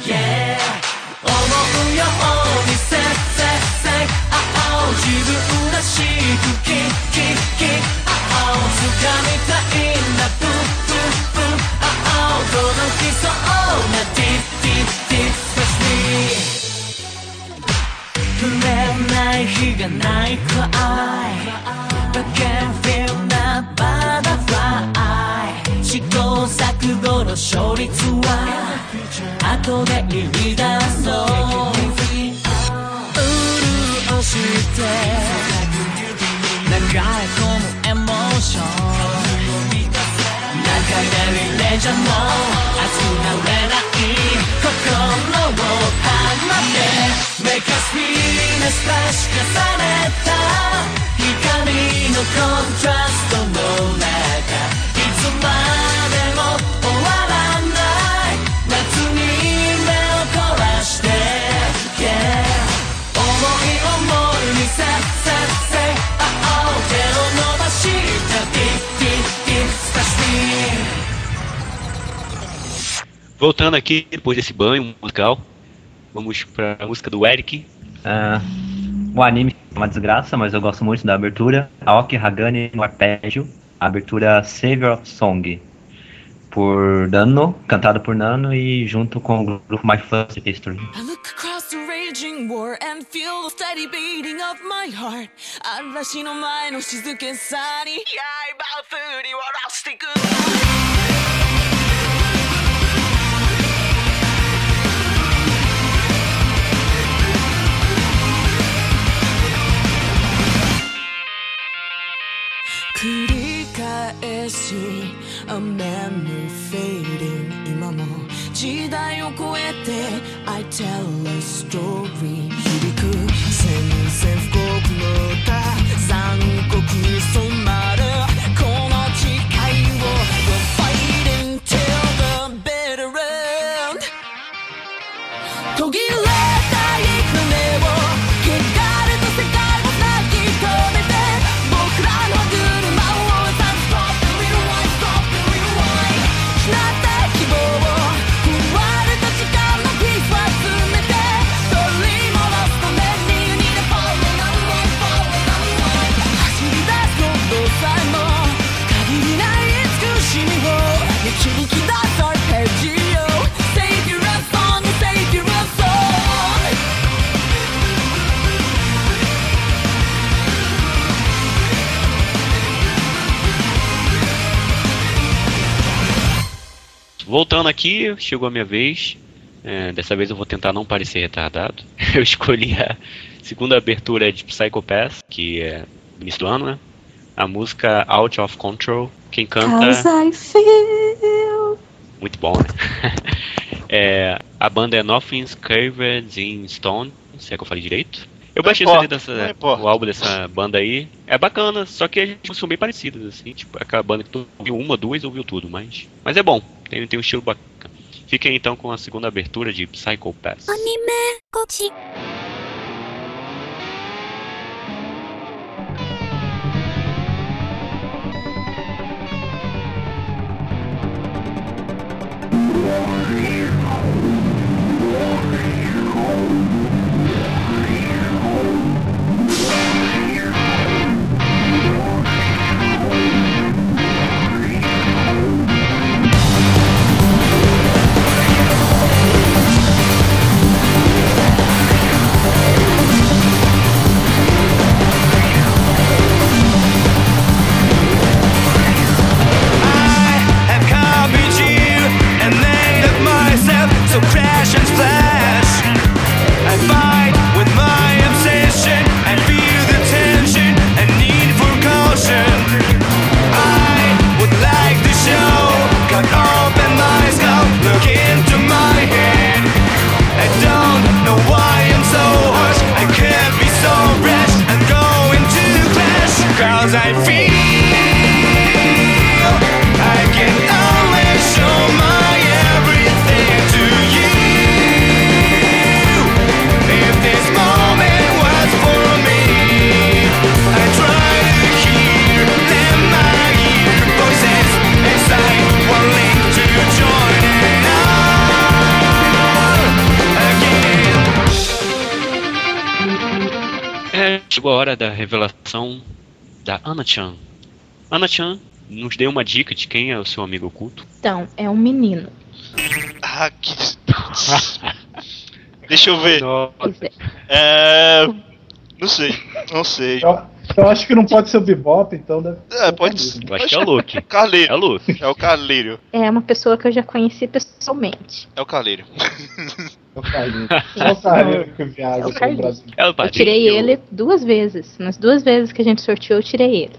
aqui, depois desse banho musical, vamos pra música do Eric. Ah, o anime é uma desgraça, mas eu gosto muito da abertura. Aoki Hagane no arpégio. A abertura Savior of Song. Por Nano, cantado por Nano e junto com o grupo My First History. I look across the raging war and feel the steady beating of my heart 嵐の前の静けさに刃を振り下ろしていく 繰り返し A memory fading 今も時代を超えて I tell a story 響く宣戦布告の歌残酷に染まるこの誓いを We're fighting till the bitter end 途切れ Voltando aqui, chegou a minha vez. É, dessa vez eu vou tentar não parecer retardado. Eu escolhi a segunda abertura de Psycho Pass, que é início do ano, né? A música Out of Control. Quem canta. I feel. Muito bom, né? É, a banda é Nothing's Carved in Stone, se é que eu falei direito. Eu baixei dessa, o álbum dessa banda aí. É bacana, só que a gente são bem parecidas, assim. Tipo, aquela banda que tu ouviu uma, duas, ouviu tudo, mas. Mas é bom, tem, tem um estilo bacana. Fiquem então com a segunda abertura de Psycho Pass. Anime, coach. Yeah. Chegou a hora da revelação da Ana-chan. Ana-chan nos deu uma dica de quem é o seu amigo oculto. Então, é um menino. Ah, que. Deixa eu ver. Nossa. É. É. Não sei, não sei. Eu, Eu acho que não pode ser o Bebop, então deve É, pode ser. Eu acho que é o Luke. Carleiro. É o Luke. É o Carleiro. É uma pessoa que eu já conheci pessoalmente. É o Carleiro. É o Carlinhos. É o Carlinhos que viaja É pelo. Brasil. É Eu tirei ele duas vezes. Nas duas vezes que a gente sorteou, eu tirei ele.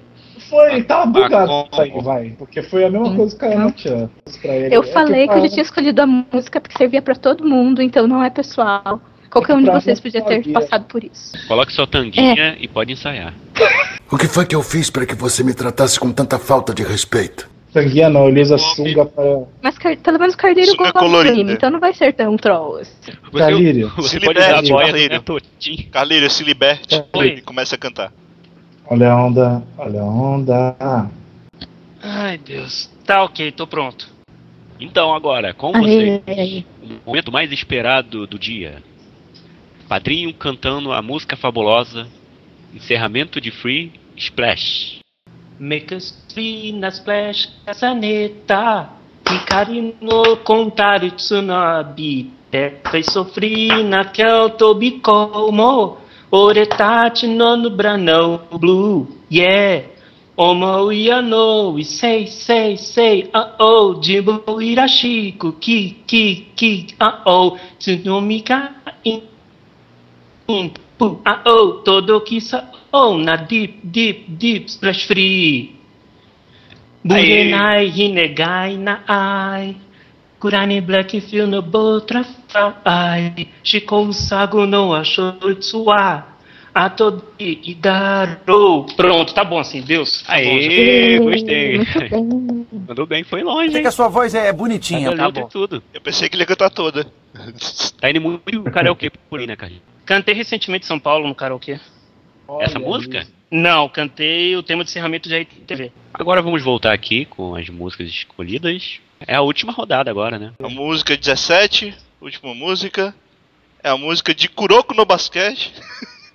Foi, tava bugado como? isso aí, vai. Porque foi a mesma coisa que a Ana tinha pra ele. Eu É falei que eu pra- já tinha escolhido a música porque servia pra todo mundo, então não é pessoal. Qualquer um de vocês podia ter passado por isso. Coloque sua tanguinha e pode ensaiar. O que foi que eu fiz para que você me tratasse com tanta falta de respeito? Tanguinha não, ele usa sunga pra. Mas pelo menos o Cardeiro Sunga gosta colorida. anime, então não vai ser tão troll. assim. Calírio. Se liberte, Calírio. Se liberte e começa a cantar. Olha a onda, olha a onda. Ai, Deus. Tá ok, tô pronto. Então, agora, com você, o momento mais esperado do dia. Padrinho cantando a música fabulosa. Encerramento de Free Splash. Make a stream na splash casaneta Hikari no kontari tsunabi Tekai sofri na kyoto bikomo Ore tachi no nubra no blue. Yeah. Omou ya no i sei sei sei Ah oh Jibu irashiku ki ki ki Ah oh Tsunomi ga in in pu ah oh todo kisa na deep deep deep splash free Burenai hinegai na ai Kurani black feel no butterfly Shikou sago no ashotsuwa Atodi idaro Pronto, tá bom assim, Deus tá bom, Aê, gostei. Muito bem. Mandou bem, foi longe, Achei hein? que a sua voz é bonitinha, Tá tá bom. e tudo. Eu pensei que ele ia cantar toda. Tá indo muito karaokê por aí, né, Carlinhos? Cantei recentemente em São Paulo no karaokê. Essa Olha música? isso. Não, cantei o tema de encerramento de RTV. Agora vamos voltar aqui com as músicas escolhidas. É a última rodada agora, né? A música 17, última música, é a música de Kuroko no basquete.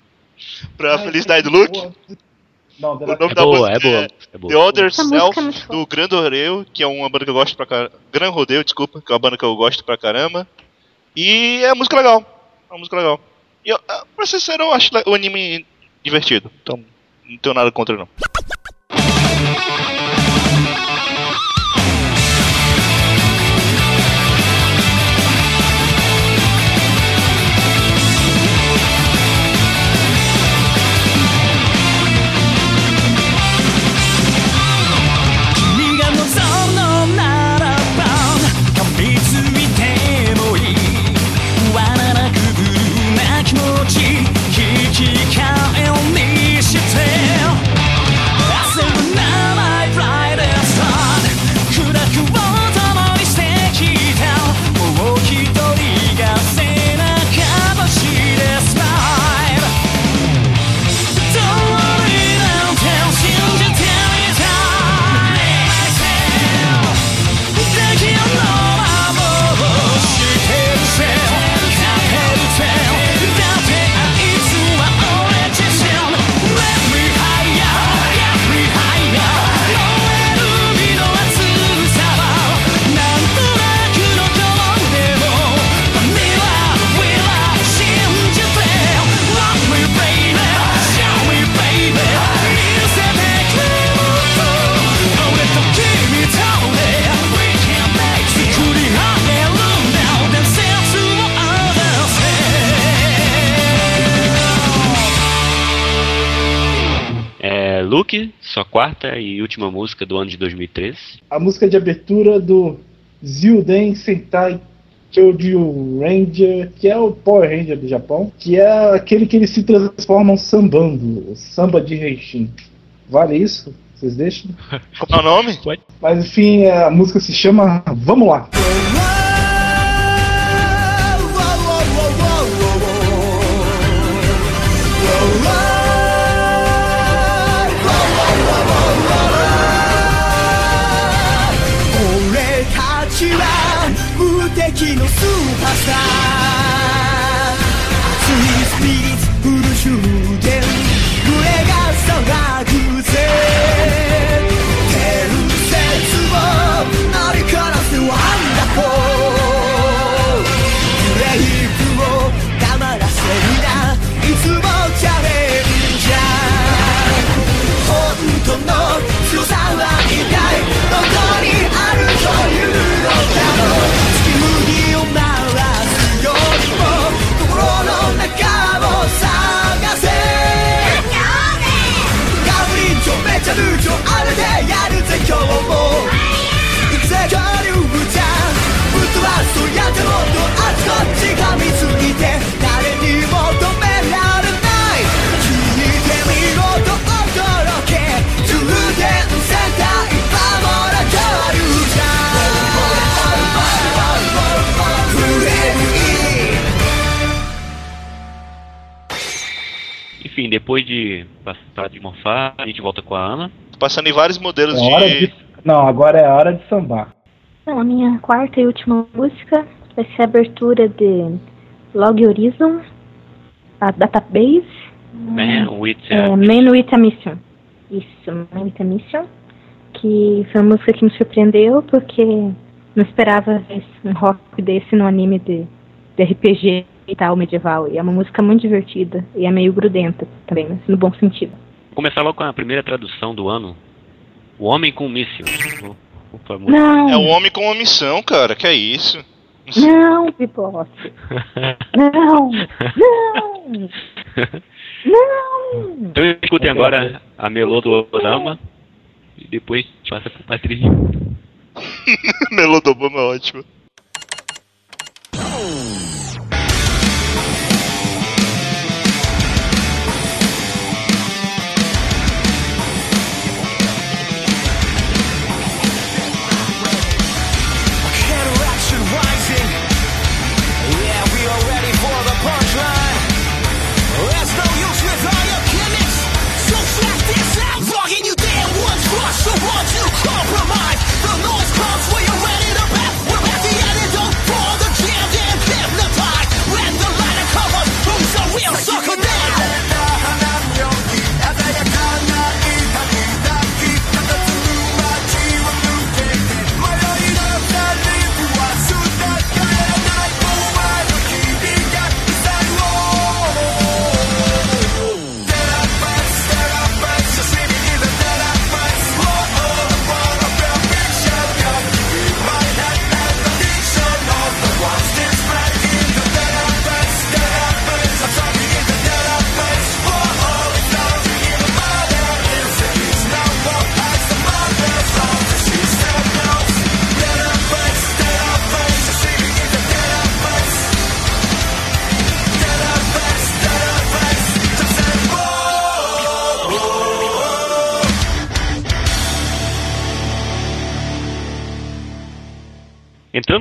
pra Ai, felicidade do Luke. boa. Não, O nome É da boa, música é boa. é É boa. The Other Essa Self é do Gran Rodeio, que é uma banda que eu gosto pra caramba. Gran Rodeio, desculpa, que é uma banda que eu gosto pra caramba. E é uma música legal. É uma música legal. E eu, ah, pra ser sincero, eu acho o anime divertido. Então, não tenho nada contra não. Luke, sua quarta e última música do ano de 2013. A música de abertura do Zyuden Sentai Kyojin Ranger, que é o Power Ranger do Japão, que é aquele que eles se transformam sambando, o samba de Reishin. Vale isso? Vocês deixam? Como é o nome? Mas enfim, a música se chama Vamos lá.「無敵のスーパースター」「熱いスピリッツフルシュー enfim Depois de passar de morfar, a gente volta com a Ana. Passando em vários modelos É hora de. de... Não, agora é a hora de sambar. Então, a minha quarta e última música vai ser a abertura de Log Horizon, a Database, Man with é, a... Man with a Mission. Isso, Man with a Mission. Que foi uma música que me surpreendeu porque não esperava ver um rock desse no anime de, de RPG e tal, medieval. E é uma música muito divertida e é meio grudenta também, mas no bom sentido. Vou começar logo com a primeira tradução do ano. O Homem com Míssil. Não, É o homem com uma missão, cara. Que é isso? não, Pipote. Não, não, não. Então escutem agora a melô do Orama e depois passa pro Patrícia. Melodobama é ótimo.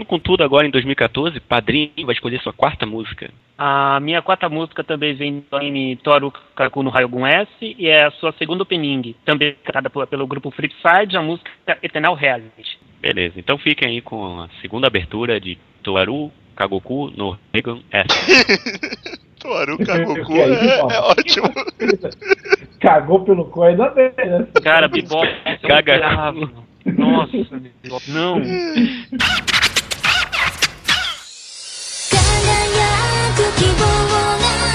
Com tudo agora em 2014, Padrinho vai escolher sua quarta música. A minha quarta música também vem do anime Toru Kaku no Ryogun S e é a sua segunda opening, também cantada pelo grupo Flipside, a música Eternal Reality. Beleza, então fiquem aí com a segunda abertura de Toaru Kagoku no Regan S. Toaru Kagoku é é, é ótimo. Cagou pelo cu ainda bem, né? Cara, Bebop, Caga. Nossa, não. 輝く希望が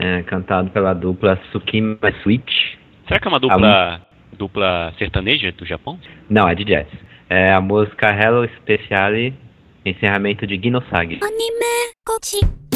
É, cantado pela dupla Tsukima Switch. Será que é uma dupla, dupla sertaneja do Japão? Não, é de jazz. É a música Hello Speciale, encerramento de Ginosagi. ア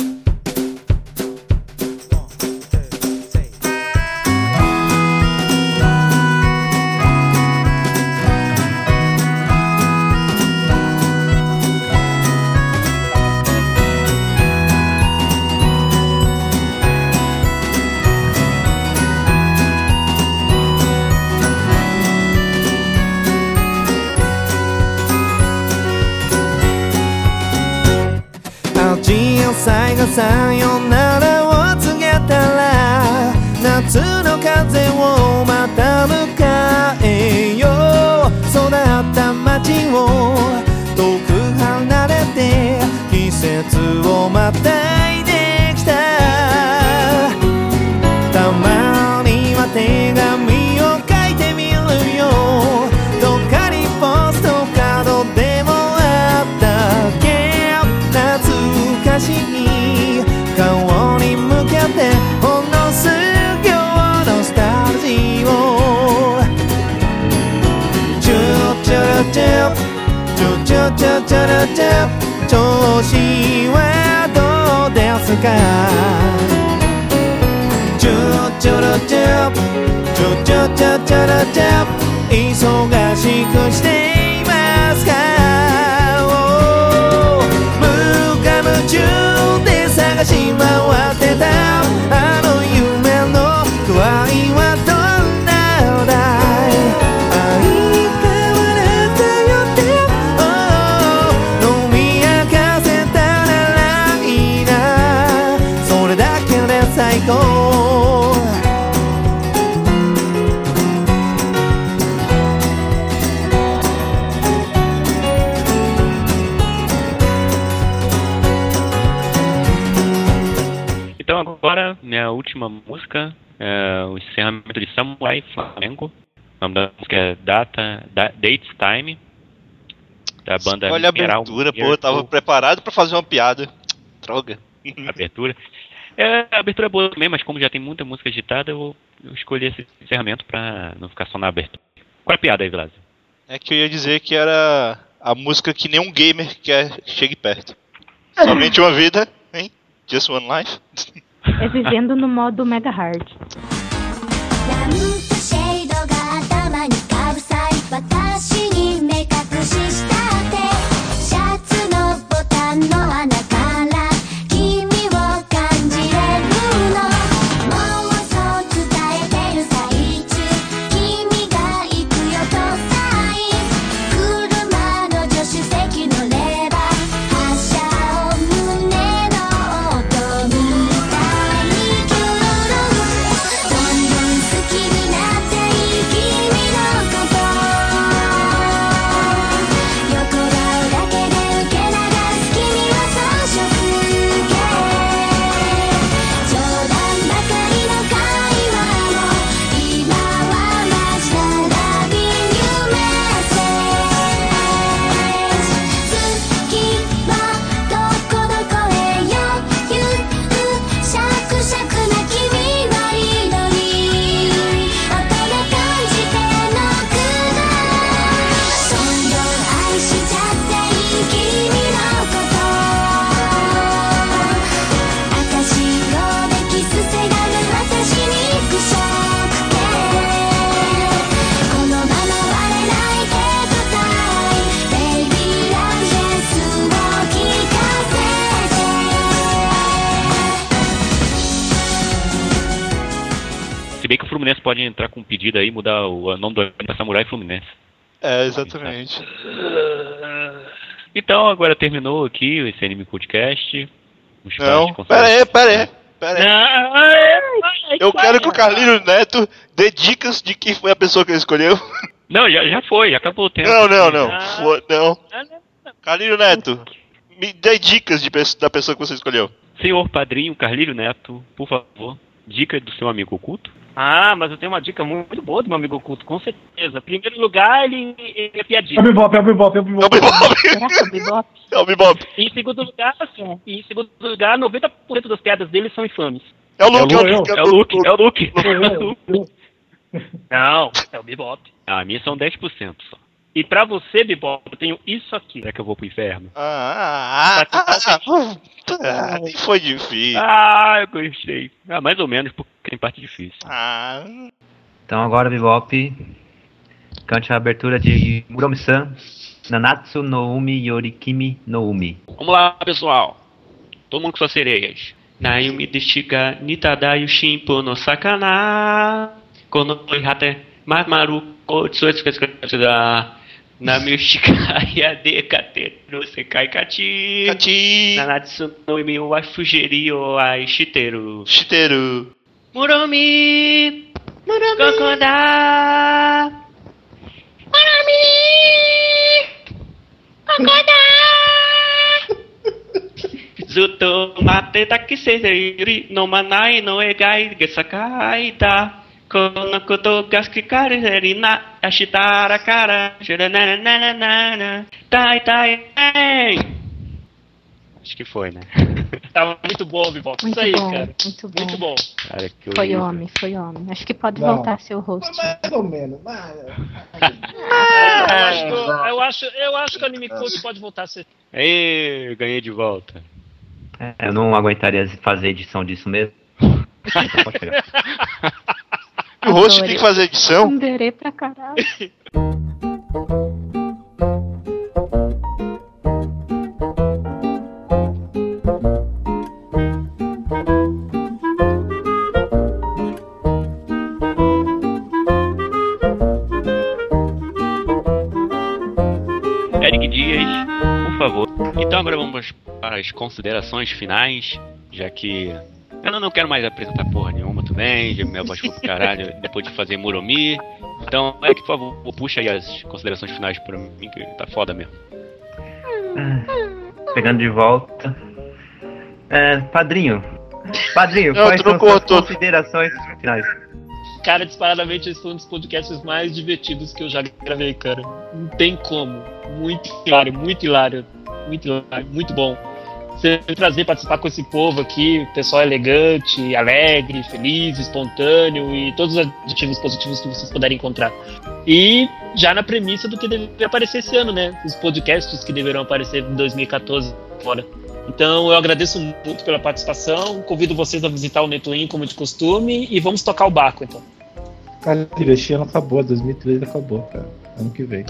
さよならを告げたら夏の風をまた迎えよう。育った街を遠く離れて季節を待はどうですか？チューチュルチューチュチュチュチュルチュ忙しくしていますかおー無我夢中で探し回ってた Flamengo. O nome da música é Data, da, Dates Time. Da banda Olha a Mineral abertura, pô, eu tava preparado pra fazer uma piada. Droga. abertura. É, a abertura é boa também, mas como já tem muita música agitada, eu, eu escolhi esse encerramento pra não ficar só na abertura. Qual é a piada aí, Vilas? É que eu ia dizer que era a música que nenhum gamer quer que chegue perto. Somente uma vida, hein? Just one life. É vivendo no modo mega hard. ぶ Fluminense pode entrar com um pedido aí, mudar o nome do anime pra Samurai Fluminense. É, exatamente. Então, agora terminou aqui esse anime podcast. Não, pera aí, pera aí. Pera aí. Eu quero que o Carlinho Neto dê dicas de quem foi a pessoa que ele escolheu. Não, já, já foi, já acabou o tempo. Não, não, não. Ah. Foi- não. Carlinho Neto, me dê dicas de, da pessoa que você escolheu. Senhor Padrinho Carlírio Neto, por favor, dica do seu amigo oculto. Ah, mas eu tenho uma dica muito boa do meu amigo oculto, com certeza. Em primeiro lugar, ele, ele é piadinha. É o Bebop, é o Bebop, é o Bebop. Bebop. É o Bebop. Em segundo lugar, assim, em segundo lugar, 90% das piadas dele são infames. É o Luke, É o Luke, É o Luke, é o Luke. Não, é o Bebop. Ah, a minha são 10% só. E pra você, Bebop, eu tenho isso aqui. Será que eu vou pro inferno? Ah, ah, ah, ah, ah, nem foi difícil. Ah, eu gostei. Ah, mais ou menos, porque tem parte difícil. Ah, Então agora, Bebop, cante a abertura de Muromi-san, Nanatsu no Umi Yorikimi no Umi. Vamos lá, pessoal. Todo mundo com suas sereias. Nayumi deshiga nitadayu shimpo no sakana. Kono ihate mamaru kotsu da Namishikaya de kateru no Sekai Kachi. Kachi. Nanatsu no Imi wa Fujiri o ai Shiteru. Shiteru. Muromi. Muromi. Kokoda. Zuto mate takiseiri no manai no egai gesakai da. Kono koto gaskikari na ashitara kara. Shiranananana. Tai tai ei. Acho que foi, né? Tava muito bom, Bibop. Isso Muito aí, bom, cara. muito bom. Muito bom. Cara, que Foi horrível. homem, foi homem. Acho que pode Não. voltar a ser o host. Mais ou menos. Mas... Eu acho, que- eu, acho, eu acho que o Anime Coach pode voltar a ser. Ê, ganhei de volta. É, eu não aguentaria fazer edição disso mesmo. O host tem que fazer edição? Underei pra caralho. Eric Dias, por favor. Então agora vamos para as considerações finais, já que eu não- não quero mais apresentar porra nenhuma minha voz foi pro caralho depois de fazer Muromi. Então, Eric, por favor, puxa aí as considerações finais pra mim, que tá foda mesmo. Pegando de volta. É, padrinho. Padrinho, Não, quais são tudo. considerações finais? Cara, disparadamente, esse foi um dos podcasts mais divertidos que eu já gravei, cara. Não tem como. Muito hilário, muito hilário. Muito hilário, muito bom. Você trazer, participar com esse povo aqui, pessoal elegante, alegre, feliz, espontâneo e todos os adjetivos positivos que vocês puderem encontrar. E já na premissa do que deveria aparecer esse ano, né? Os podcasts que deverão aparecer em 2014 fora. Então eu agradeço muito pela participação, convido vocês a visitar o Netwin como de costume e vamos tocar o barco então. Cara, esse ano acabou, 2013 acabou, cara. Ano que vem.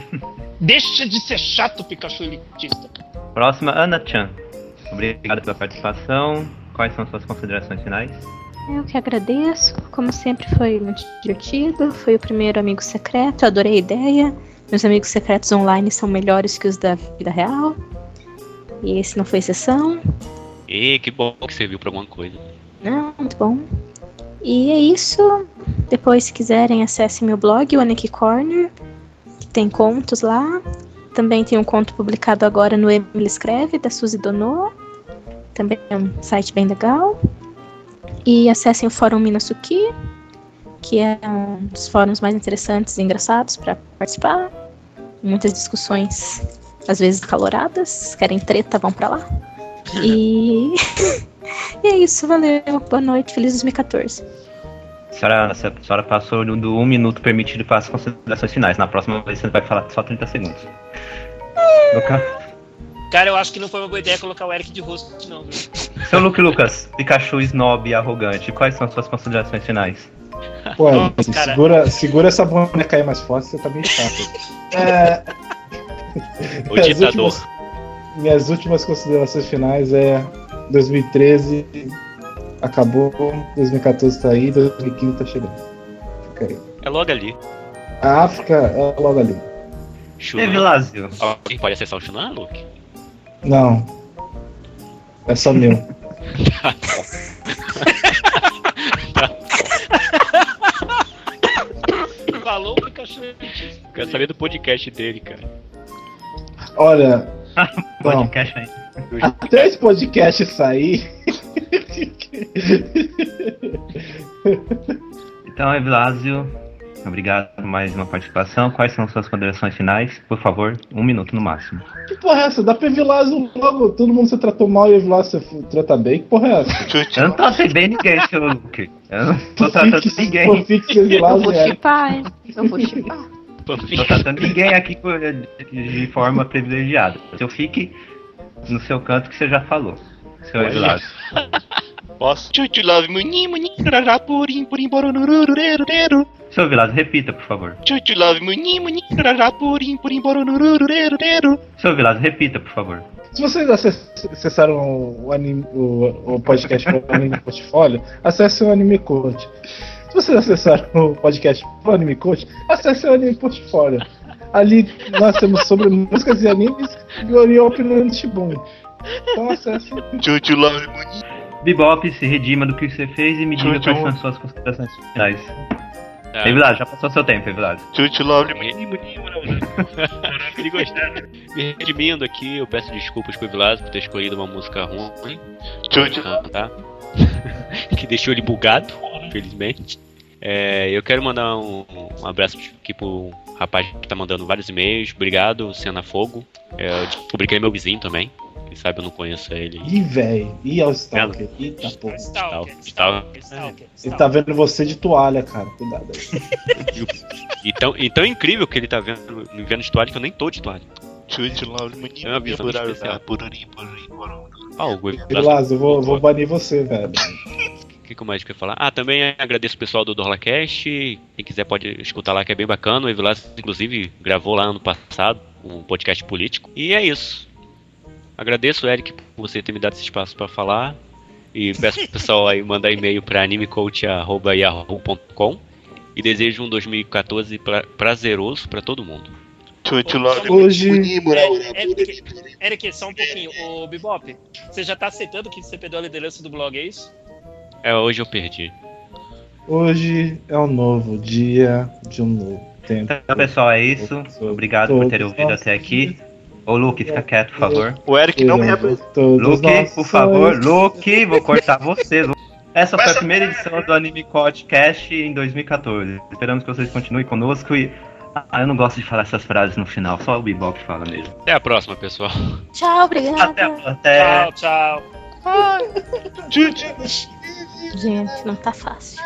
Deixa de ser chato, Pikachu elitista. Próxima, Ana Chan. Obrigado pela participação. Quais são suas considerações finais? Eu que agradeço. Como sempre, foi muito divertido. Foi o primeiro amigo secreto. Eu adorei a ideia. Meus amigos secretos online são melhores que os da vida real. E esse não foi exceção. E que bom que serviu pra alguma coisa. Não, muito bom. E é isso. Depois, se quiserem, acessem meu blog, o Aniki Corner, que tem contos lá. Também tem um conto publicado agora no Emily Escreve, da Suzy Dono. Também é um site bem legal. E acessem o Fórum Minasuki, que é um dos fóruns mais interessantes e engraçados para participar. Muitas discussões, às vezes acaloradas. Querem treta, vão pra lá. E... e é isso, valeu. Boa noite, feliz 2014. A senhora, a senhora passou do um minuto permitido para as considerações finais. Na próxima vez você vai falar só 30 segundos. Luca- Cara, eu acho que não foi uma boa ideia colocar o Eric de rosto, não, viu? Seu Luke Lucas, Pikachu snob e arrogante, quais são suas considerações finais? Pô, Nossa, segura, segura essa boneca aí mais forte, você tá meio chato. É, O minhas ditador. últimas- minhas últimas considerações finais é 2013 acabou, 2014 tá aí, 2015 tá chegando. Fica aí. É logo ali. A África é logo ali. Chunan. Evilásio. Alguém pode acessar o Chunan, Luke? Não. É só meu. Tá. Falou o Pikachu elitista. Quero saber do podcast dele, cara. Olha. Podcast aí. até esse podcast sair. Então, Evilásio, obrigado por mais uma participação. Quais são suas considerações finais? Por favor, um minuto no máximo. que porra é essa? Dá pra Evilásio logo. Todo mundo se tratou mal e Evilásio se trata bem. Que porra é essa? Eu não tratei bem ninguém, seu Luke. Eu não tô tratando ninguém. fanfics Eu vou é. chipar, hein? Eu vou chipar. Tô tratando ninguém aqui de forma privilegiada. Seu fique no seu canto que você já falou. Seu Evilásio. Posso? Chuchu love muni muni rará purim purim boronurururerureru. Seu Evilásio, repita, por favor. Chuchu love muni muni rará purim purim boronurururerureru. Seu Evilásio, repita, por favor. Se vocês acess- acessaram o, anime, o, o podcast pro Anime Portfólio, acessem o Anime Coach. Se vocês acessaram o podcast pro Anime Coach, acessem o Anime Portfólio. Ali nós temos sobre músicas e animes e opinião de Shibun. Então acesse. Chuchu Love Muni. Bebop, se redima do que você fez e me diga quais são as suas considerações finais. Tá. Evilás, já passou seu tempo, Evilás. Chuchu Love Me- Me gostando. Me redimindo aqui, eu peço desculpas pro Vilas por ter escolhido uma música ruim. Chuchu. Tá? que deixou ele bugado, infelizmente. É, eu quero mandar um, um abraço aqui pro rapaz que tá mandando vários e-mails. Obrigado, Cena Fogo. É, eu descobri que ele é meu vizinho também. Quem sabe eu não conheço ele. Ih, velho. Ih, é o Stalker. Eita porra. Stalker, Stalker. Stalker, Ele tá vendo você de toalha, cara. Cuidado aí. E tão, e tão incrível que ele tá vendo, me vendo de toalha que eu nem tô de toalha. É uma visão especial. Ah, o Vilas- Vilas, eu vou, vou banir você, velho. O que, que o médico ia falar? Ah, também agradeço o pessoal do Dorlacast. Quem quiser pode escutar lá, que é bem bacana. O Evilas, inclusive, gravou lá ano passado um podcast político. E é isso. Agradeço, Eric, por você ter me dado esse espaço para falar. E peço pro pessoal aí mandar e-mail para animecoach.yahoo.com. E desejo um 2014 pra- prazeroso para todo mundo. Hoje- É, Eric. Eric, só um pouquinho. Ô, Bebop, você já tá aceitando que você perdeu a liderança do blog, é isso? É, hoje eu perdi. Hoje é um novo dia de um novo tempo. Então, pessoal, é isso. Obrigado por ter ouvido até aqui. Ô, Luke, fica quieto, por favor. O Eric não me representa. Luke, por favor. Luke, vou cortar você. Essa foi a primeira edição do Anime Podcast em 2014. Esperamos que vocês continuem conosco e. Ah, eu não gosto de falar essas frases no final, só o Bebop fala mesmo. Até a próxima, pessoal. Tchau, obrigada. Até, até. Tchau, tchau. Gente, não tá fácil.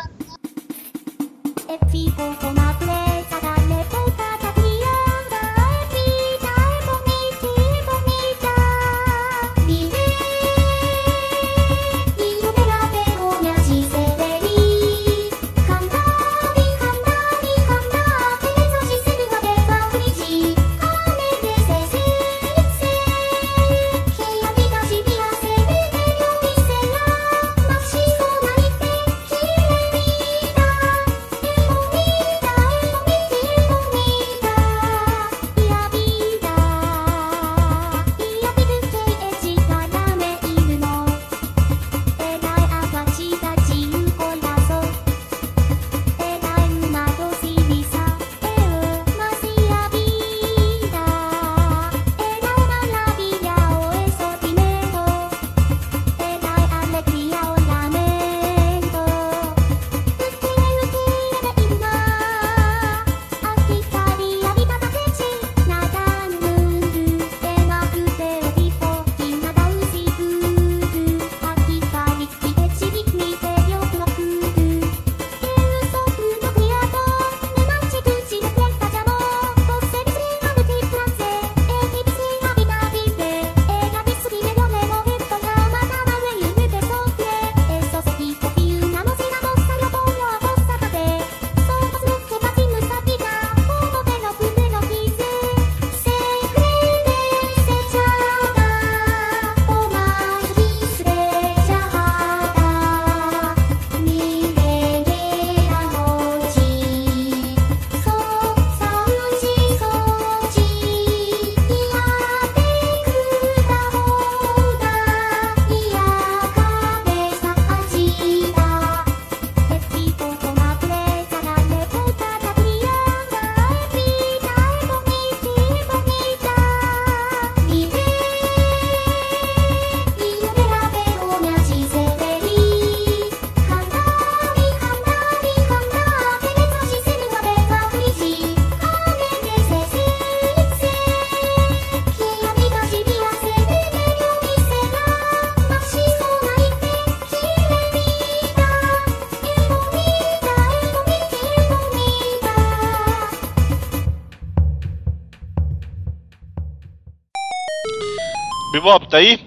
Bebop, tá aí?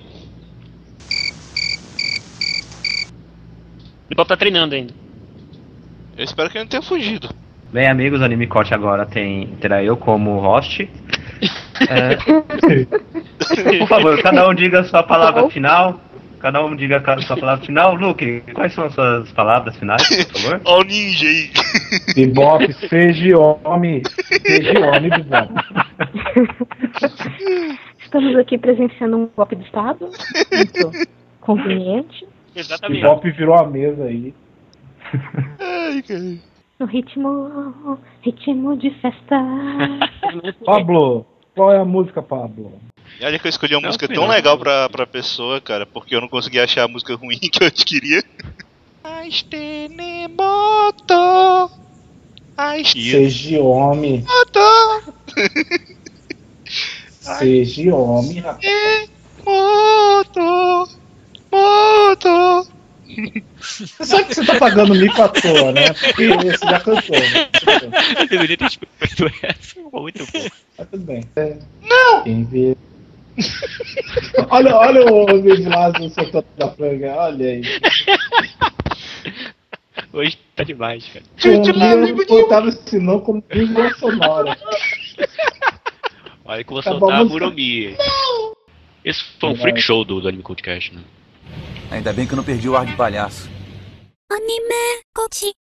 Bebop tá treinando ainda. Eu espero que ele não tenha fugido. Bem, amigos, o Anime Corte agora tem, terá eu como host. É, por favor, cada um diga a sua palavra final. Cada um diga a sua palavra final. Luke, quais são as suas palavras finais, por favor? Ó o ninja aí. Bebop, seja homem. Seja homem, Bebop. Estamos aqui presenciando um golpe de Estado. Muito conveniente. Exatamente. Bebop virou a mesa aí. Ai, cara. No ritmo, ritmo de festa. Pablo, qual é a música, Pablo? E olha que eu escolhi uma Não, música tão não. legal pra, pra pessoa, cara, porque eu não consegui achar a música ruim que eu queria. Aistenemoto. Seja homem. Seja homem, rapaz. Moto. Moto. Sabe que você tá pagando mico à toa, né? Porque você já cantou, né? Eu deveria ter escolhido essa. Muito bom. Mas tudo bem. Não! Quem vê. olha, olha o Vigilásio soltando da franga, olha aí. Hoje tá demais, cara. Um dia o Otávio ensinou como vírgula sonora. Aí que eu vou Acabou soltar a, a Muromi. Esse foi um freak show do, do Anime Podcast, né? Ainda bem que eu não perdi o ar de palhaço. Anime Podcast.